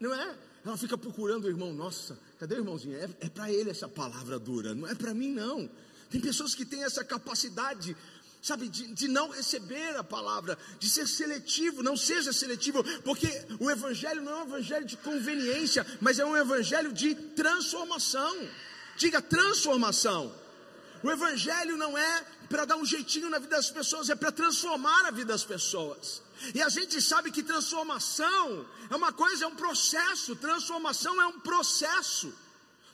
Não é? Ela fica procurando o irmão, nossa, cadê o irmãozinho? É, é para ele essa palavra dura, não é para mim não. Tem pessoas que têm essa capacidade, sabe, de, de, não receber a palavra, de ser seletivo, não seja seletivo, porque o Evangelho não é um Evangelho de conveniência, mas é um Evangelho de transformação. Diga transformação. O Evangelho não é para dar um jeitinho na vida das pessoas, é para transformar a vida das pessoas. E a gente sabe que transformação é uma coisa, é um processo. Transformação é um processo,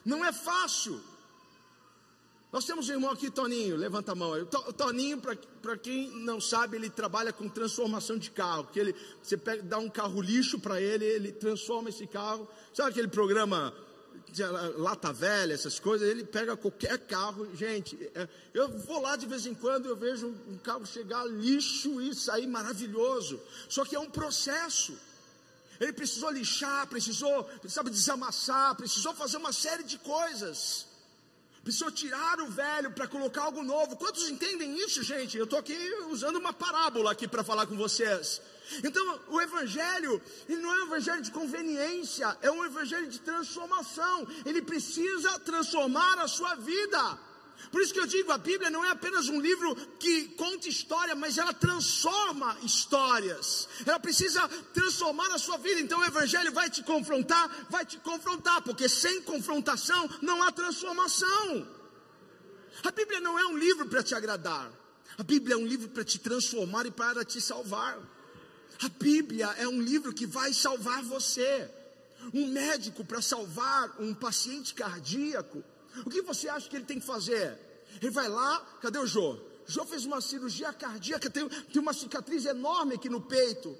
não é fácil. Nós temos um irmão aqui, Toninho, levanta a mão. O Toninho, para quem não sabe, ele trabalha com transformação de carro. Que ele, você pega, dá um carro lixo para ele, ele transforma esse carro. Sabe aquele programa lata velha, essas coisas, ele pega qualquer carro, gente, é, eu vou lá de vez em quando, eu vejo um carro chegar lixo e sair maravilhoso, só que é um processo, ele precisou lixar, precisou, sabe, desamassar, precisou fazer uma série de coisas, precisou tirar o velho para colocar algo novo, quantos entendem isso, gente? Eu estou aqui usando uma parábola aqui para falar com vocês, então, o Evangelho, ele não é um Evangelho de conveniência, é um Evangelho de transformação. Ele precisa transformar a sua vida. Por isso que eu digo, a Bíblia não é apenas um livro que conta história, mas ela transforma histórias. Ela precisa transformar a sua vida. Então o Evangelho vai te confrontar, vai te confrontar, porque sem confrontação não há transformação. A Bíblia não é um livro para te agradar. A Bíblia é um livro para te transformar e para te salvar. A Bíblia é um livro que vai salvar você. Um médico para salvar um paciente cardíaco, o que você acha que ele tem que fazer? Ele vai lá, cadê o Jô? Jô fez uma cirurgia cardíaca, tem, tem uma cicatriz enorme aqui no peito.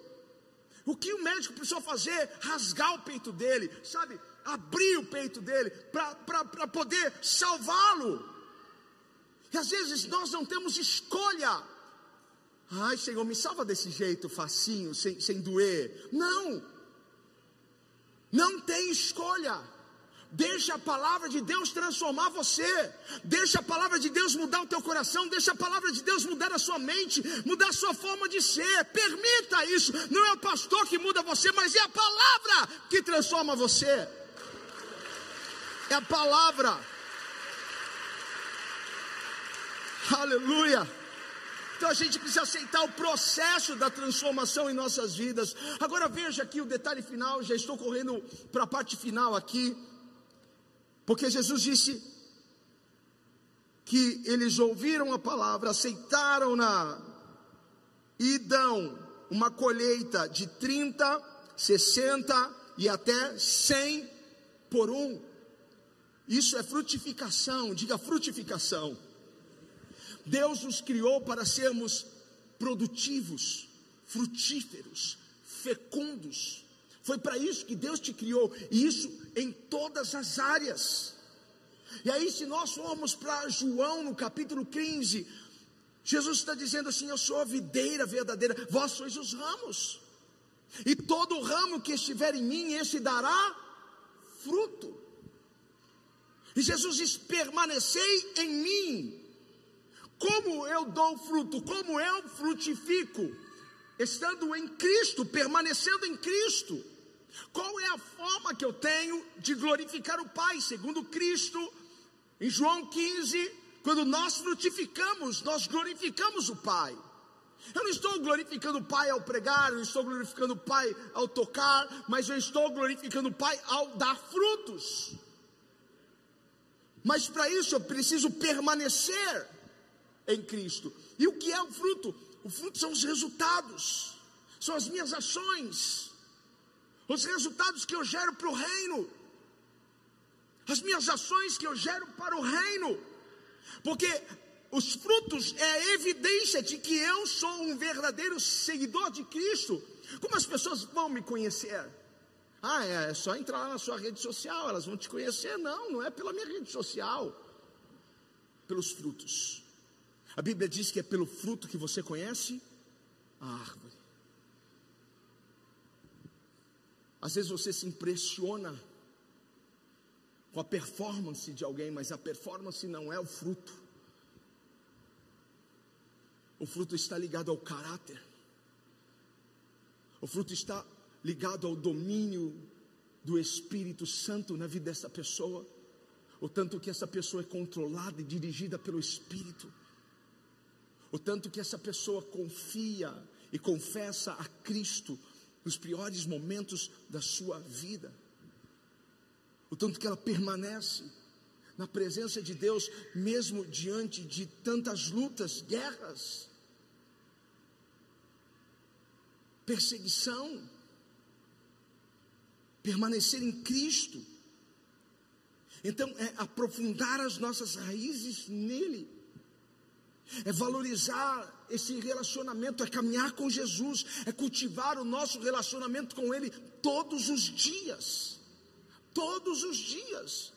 O que o médico precisou fazer? Rasgar o peito dele, sabe? Abrir o peito dele para poder salvá-lo. E às vezes nós não temos escolha. Ai, Senhor, me salva desse jeito facinho, sem, sem doer. Não, não tem escolha. Deixa a palavra de Deus transformar você. Deixa a palavra de Deus mudar o teu coração. Deixa a palavra de Deus mudar a sua mente, mudar a sua forma de ser. Permita isso. Não é o pastor que muda você, mas é a palavra que transforma você. É a palavra. Aleluia. Então a gente precisa aceitar o processo da transformação em nossas vidas. Agora veja aqui o detalhe final, já estou correndo para a parte final aqui. Porque Jesus disse que eles ouviram a palavra, aceitaram-na e dão uma colheita de 30, 60 e até 100 por um. Isso é frutificação, diga frutificação. Deus nos criou para sermos produtivos, frutíferos, fecundos. Foi para isso que Deus te criou, e isso em todas as áreas. E aí, se nós formos para João no capítulo 15, Jesus está dizendo assim: Eu sou a videira verdadeira, vós sois os ramos. E todo ramo que estiver em mim, esse dará fruto. E Jesus diz: Permanecei em mim, como eu dou fruto? Como eu frutifico? Estando em Cristo, permanecendo em Cristo. Qual é a forma que eu tenho de glorificar o Pai? Segundo Cristo, em João 15, quando nós frutificamos, nós glorificamos o Pai. Eu não estou glorificando o Pai ao pregar, eu não estou glorificando o Pai ao tocar, mas eu estou glorificando o Pai ao dar frutos. Mas para isso eu preciso permanecer em Cristo. E o que é o fruto? O fruto são os resultados, são as minhas ações, os resultados que eu gero para o reino, as minhas ações que eu gero para o reino, porque os frutos é a evidência de que eu sou um verdadeiro seguidor de Cristo. Como as pessoas vão me conhecer? Ah, é, é só entrar lá na sua rede social, elas vão te conhecer. Não, não é pela minha rede social, pelos frutos. A Bíblia diz que é pelo fruto que você conhece a árvore. Às vezes você se impressiona com a performance de alguém, mas a performance não é o fruto. O fruto está ligado ao caráter. O fruto está ligado ao domínio do Espírito Santo na vida dessa pessoa. O tanto que essa pessoa é controlada e dirigida pelo Espírito. O tanto que essa pessoa confia e confessa a Cristo nos piores momentos da sua vida. O tanto que ela permanece na presença de Deus, mesmo diante de tantas lutas, guerras, perseguição, permanecer em Cristo. Então, é aprofundar as nossas raízes nele, é valorizar esse relacionamento, é caminhar com Jesus, é cultivar o nosso relacionamento com Ele todos os dias. Todos os dias,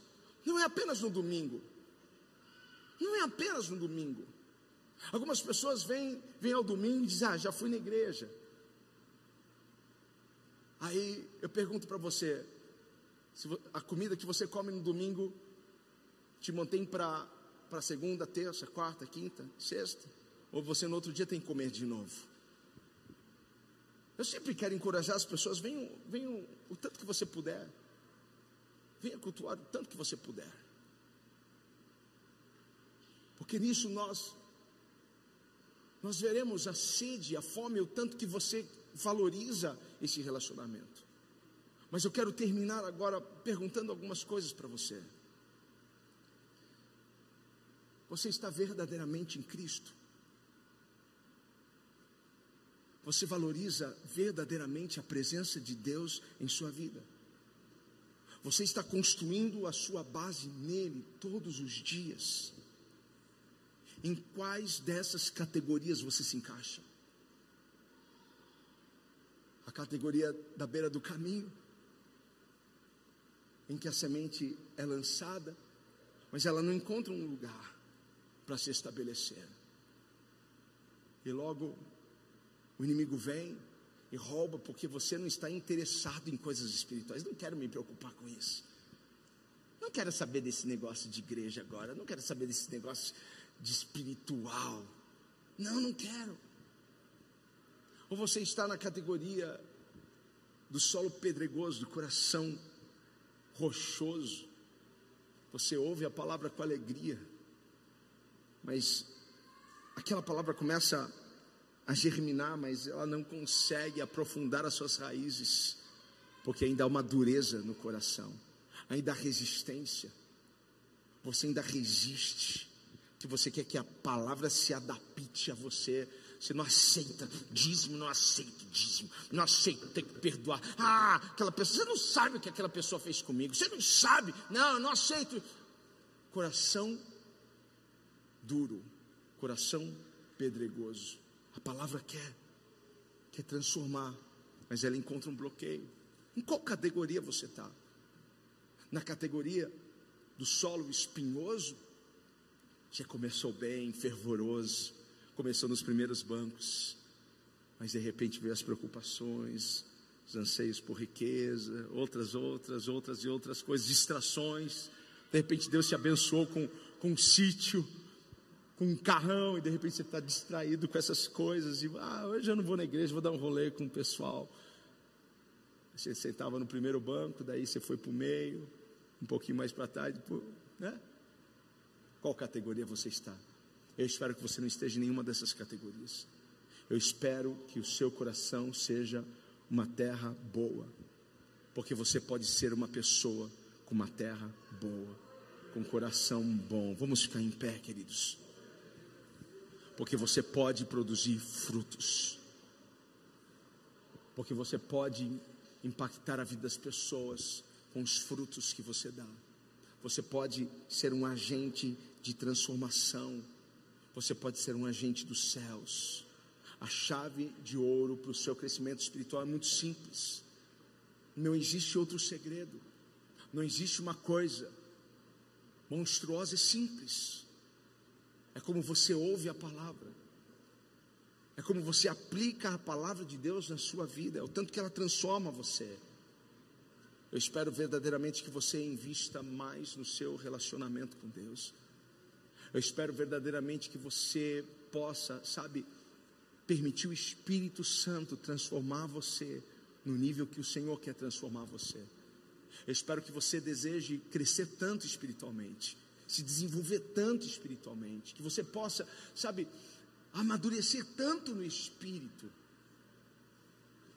não é apenas no domingo, não é apenas no domingo. Algumas pessoas vêm, vêm ao domingo e dizem: Ah, já fui na igreja. Aí eu pergunto para você: se a comida que você come no domingo te mantém para segunda, terça, quarta, quinta, sexta? Ou você no outro dia tem que comer de novo? Eu sempre quero encorajar as pessoas, venham, venham o tanto que você puder. Venha cultuar o tanto que você puder. Porque nisso nós nós veremos a sede, a fome, o tanto que você valoriza esse relacionamento. Mas eu quero terminar agora perguntando algumas coisas para você. Você está verdadeiramente em Cristo? Você valoriza verdadeiramente a presença de Deus em sua vida? Você está construindo a sua base nele todos os dias? Em quais dessas categorias você se encaixa? A categoria da beira do caminho, em que a semente é lançada, mas ela não encontra um lugar para se estabelecer. E logo o inimigo vem e rouba porque você não está interessado em coisas espirituais. Não quero me preocupar com isso. Não quero saber desse negócio de igreja agora. Não quero saber desse negócio de espiritual. Não, não quero. Ou você está na categoria do solo pedregoso, do coração rochoso. Você ouve a palavra com alegria, mas aquela palavra começa a germinar, mas ela não consegue aprofundar as suas raízes, porque ainda há uma dureza no coração, ainda há resistência. Você ainda resiste, que você quer que a palavra se adapte a você. Você não aceita dízimo, não aceito dízimo, não aceito ter que perdoar. Ah, aquela pessoa, você não sabe o que aquela pessoa fez comigo, você não sabe, não, eu não aceito. Coração duro, coração pedregoso. A palavra quer, quer transformar, mas ela encontra um bloqueio. Em qual categoria você está? Na categoria do solo espinhoso? Já começou bem, fervoroso, começou nos primeiros bancos, mas de repente veio as preocupações, os anseios por riqueza, outras, outras, outras e outras coisas, distrações. De repente Deus te abençoou com, com um sítio, com um carrão e de repente você está distraído com essas coisas e ah, hoje eu não vou na igreja, vou dar um rolê com o pessoal. Você sentava no primeiro banco, daí você foi para o meio, um pouquinho mais para trás, né? Qual categoria você está? Eu espero que você não esteja em nenhuma dessas categorias. Eu espero que o seu coração seja uma terra boa, porque você pode ser uma pessoa com uma terra boa, com um coração bom. Vamos ficar em pé, queridos porque você pode produzir frutos, porque você pode impactar a vida das pessoas com os frutos que você dá. Você pode ser um agente de transformação, você pode ser um agente dos céus. A chave de ouro para o seu crescimento espiritual é muito simples. Não existe outro segredo. Não existe uma coisa monstruosa e simples é como você ouve a palavra. É como você aplica a palavra de Deus na sua vida. É o tanto que ela transforma você. Eu espero verdadeiramente que você invista mais no seu relacionamento com Deus. Eu espero verdadeiramente que você possa, sabe, permitir o Espírito Santo transformar você no nível que o Senhor quer transformar você. Eu espero que você deseje crescer tanto espiritualmente, se desenvolver tanto espiritualmente, que você possa, sabe, amadurecer tanto no espírito.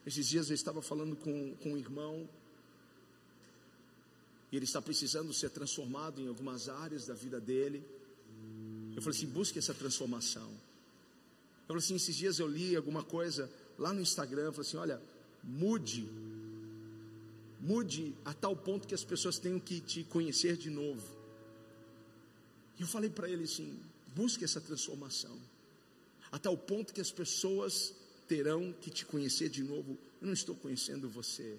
Esses dias eu estava falando com, com um irmão, e ele está precisando ser transformado em algumas áreas da vida dele. Eu falei assim: busque essa transformação. Eu falei assim: esses dias eu li alguma coisa lá no Instagram, eu falei assim: olha, mude, mude a tal ponto que as pessoas tenham que te conhecer de novo. E eu falei para ele assim: busque essa transformação, a tal ponto que as pessoas terão que te conhecer de novo. Eu não estou conhecendo você,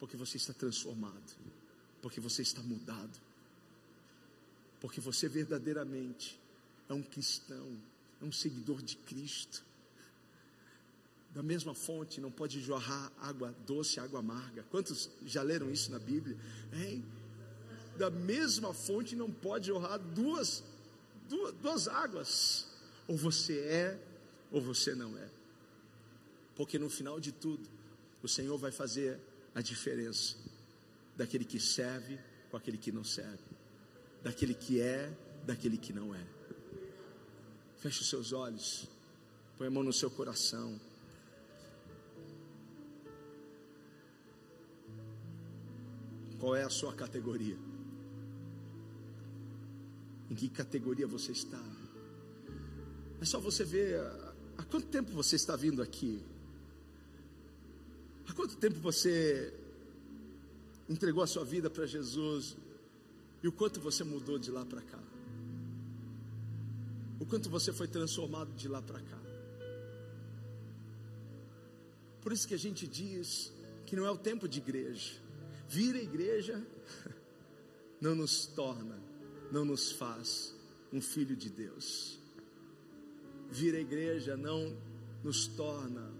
porque você está transformado, porque você está mudado, porque você verdadeiramente é um cristão, é um seguidor de Cristo. Da mesma fonte não pode jorrar água doce, água amarga. Quantos já leram isso na Bíblia? Hein? Da mesma fonte não pode jorrar duas, duas, duas águas. Ou você é, ou você não é. Porque no final de tudo, o Senhor vai fazer a diferença daquele que serve com aquele que não serve, daquele que é, daquele que não é. Feche os seus olhos, põe a mão no seu coração. Qual é a sua categoria? Em que categoria você está? É só você ver há quanto tempo você está vindo aqui. Há quanto tempo você entregou a sua vida para Jesus e o quanto você mudou de lá para cá? O quanto você foi transformado de lá para cá? Por isso que a gente diz que não é o tempo de igreja. Vir igreja não nos torna, não nos faz um filho de Deus. Vir à igreja não nos torna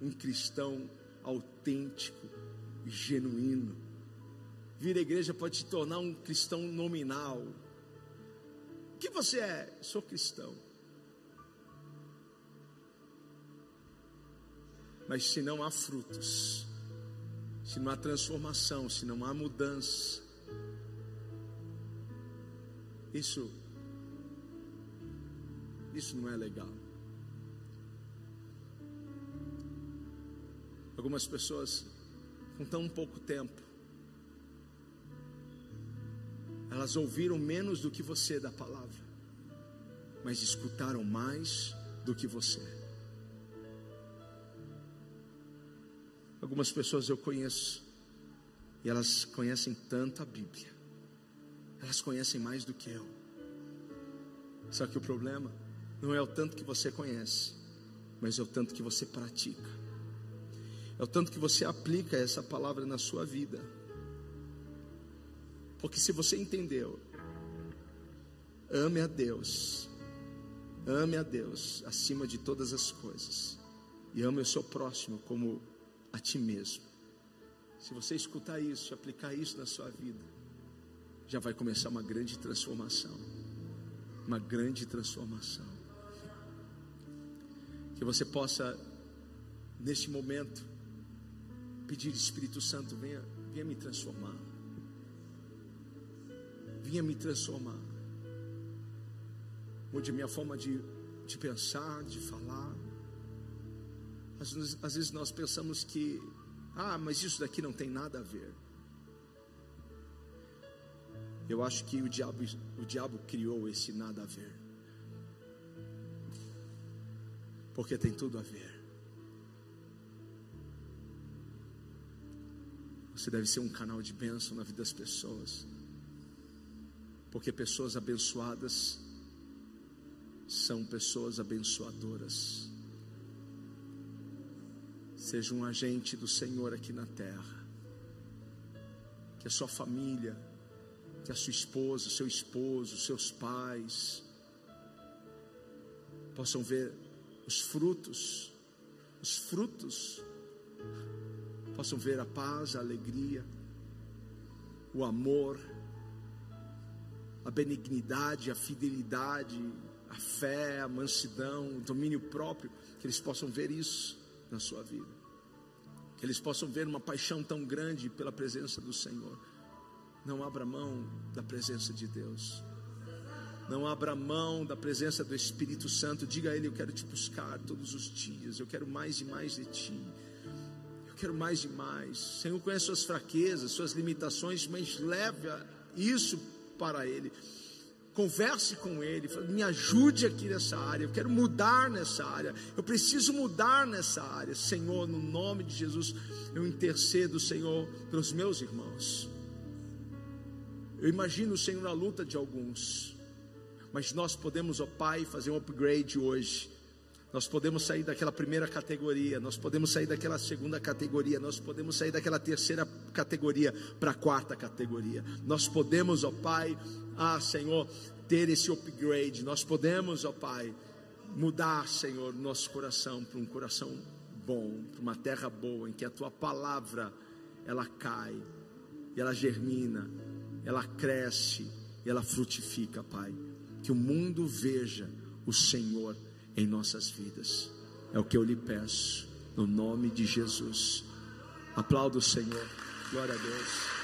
um cristão autêntico e genuíno. Vir à igreja pode te tornar um cristão nominal. O que você é? Sou cristão. Mas se não há frutos, se não há transformação, se não há mudança, isso, isso não é legal. Algumas pessoas, com tão pouco tempo, elas ouviram menos do que você da palavra, mas escutaram mais do que você. Algumas pessoas eu conheço, e elas conhecem tanto a Bíblia, elas conhecem mais do que eu. Só que o problema não é o tanto que você conhece, mas é o tanto que você pratica é o tanto que você aplica essa palavra na sua vida. Porque se você entendeu, ame a Deus, ame a Deus acima de todas as coisas, e ame o seu próximo como a ti mesmo. Se você escutar isso, aplicar isso na sua vida, já vai começar uma grande transformação. Uma grande transformação. Que você possa, neste momento, pedir, Espírito Santo, venha, venha me transformar. Venha me transformar. Mude minha forma de, de pensar, de falar. Às, às vezes nós pensamos que, ah, mas isso daqui não tem nada a ver. Eu acho que o diabo, o diabo criou esse nada a ver. Porque tem tudo a ver. Você deve ser um canal de bênção na vida das pessoas. Porque pessoas abençoadas são pessoas abençoadoras. Seja um agente do Senhor aqui na terra. Que a sua família, que a sua esposa, seu esposo, seus pais possam ver os frutos, os frutos possam ver a paz, a alegria, o amor, a benignidade, a fidelidade, a fé, a mansidão, o domínio próprio, que eles possam ver isso na sua vida. Que eles possam ver uma paixão tão grande pela presença do Senhor. Não abra mão da presença de Deus. Não abra mão da presença do Espírito Santo. Diga a Ele: Eu quero te buscar todos os dias. Eu quero mais e mais de Ti. Eu quero mais e mais. Senhor conhece suas fraquezas, suas limitações, mas leve isso para Ele. Converse com Ele, me ajude aqui nessa área. Eu quero mudar nessa área. Eu preciso mudar nessa área. Senhor, no nome de Jesus, eu intercedo, Senhor, pelos meus irmãos. Eu imagino, Senhor, a luta de alguns, mas nós podemos, ó Pai, fazer um upgrade hoje. Nós podemos sair daquela primeira categoria, nós podemos sair daquela segunda categoria, nós podemos sair daquela terceira categoria para a quarta categoria. Nós podemos, ó Pai, ah, Senhor, ter esse upgrade. Nós podemos, ó Pai, mudar, Senhor, nosso coração para um coração bom, para uma terra boa, em que a tua palavra ela cai, e ela germina, ela cresce, ela frutifica, Pai. Que o mundo veja o Senhor em nossas vidas. É o que eu lhe peço, no nome de Jesus. Aplauda o Senhor. Glória a Deus.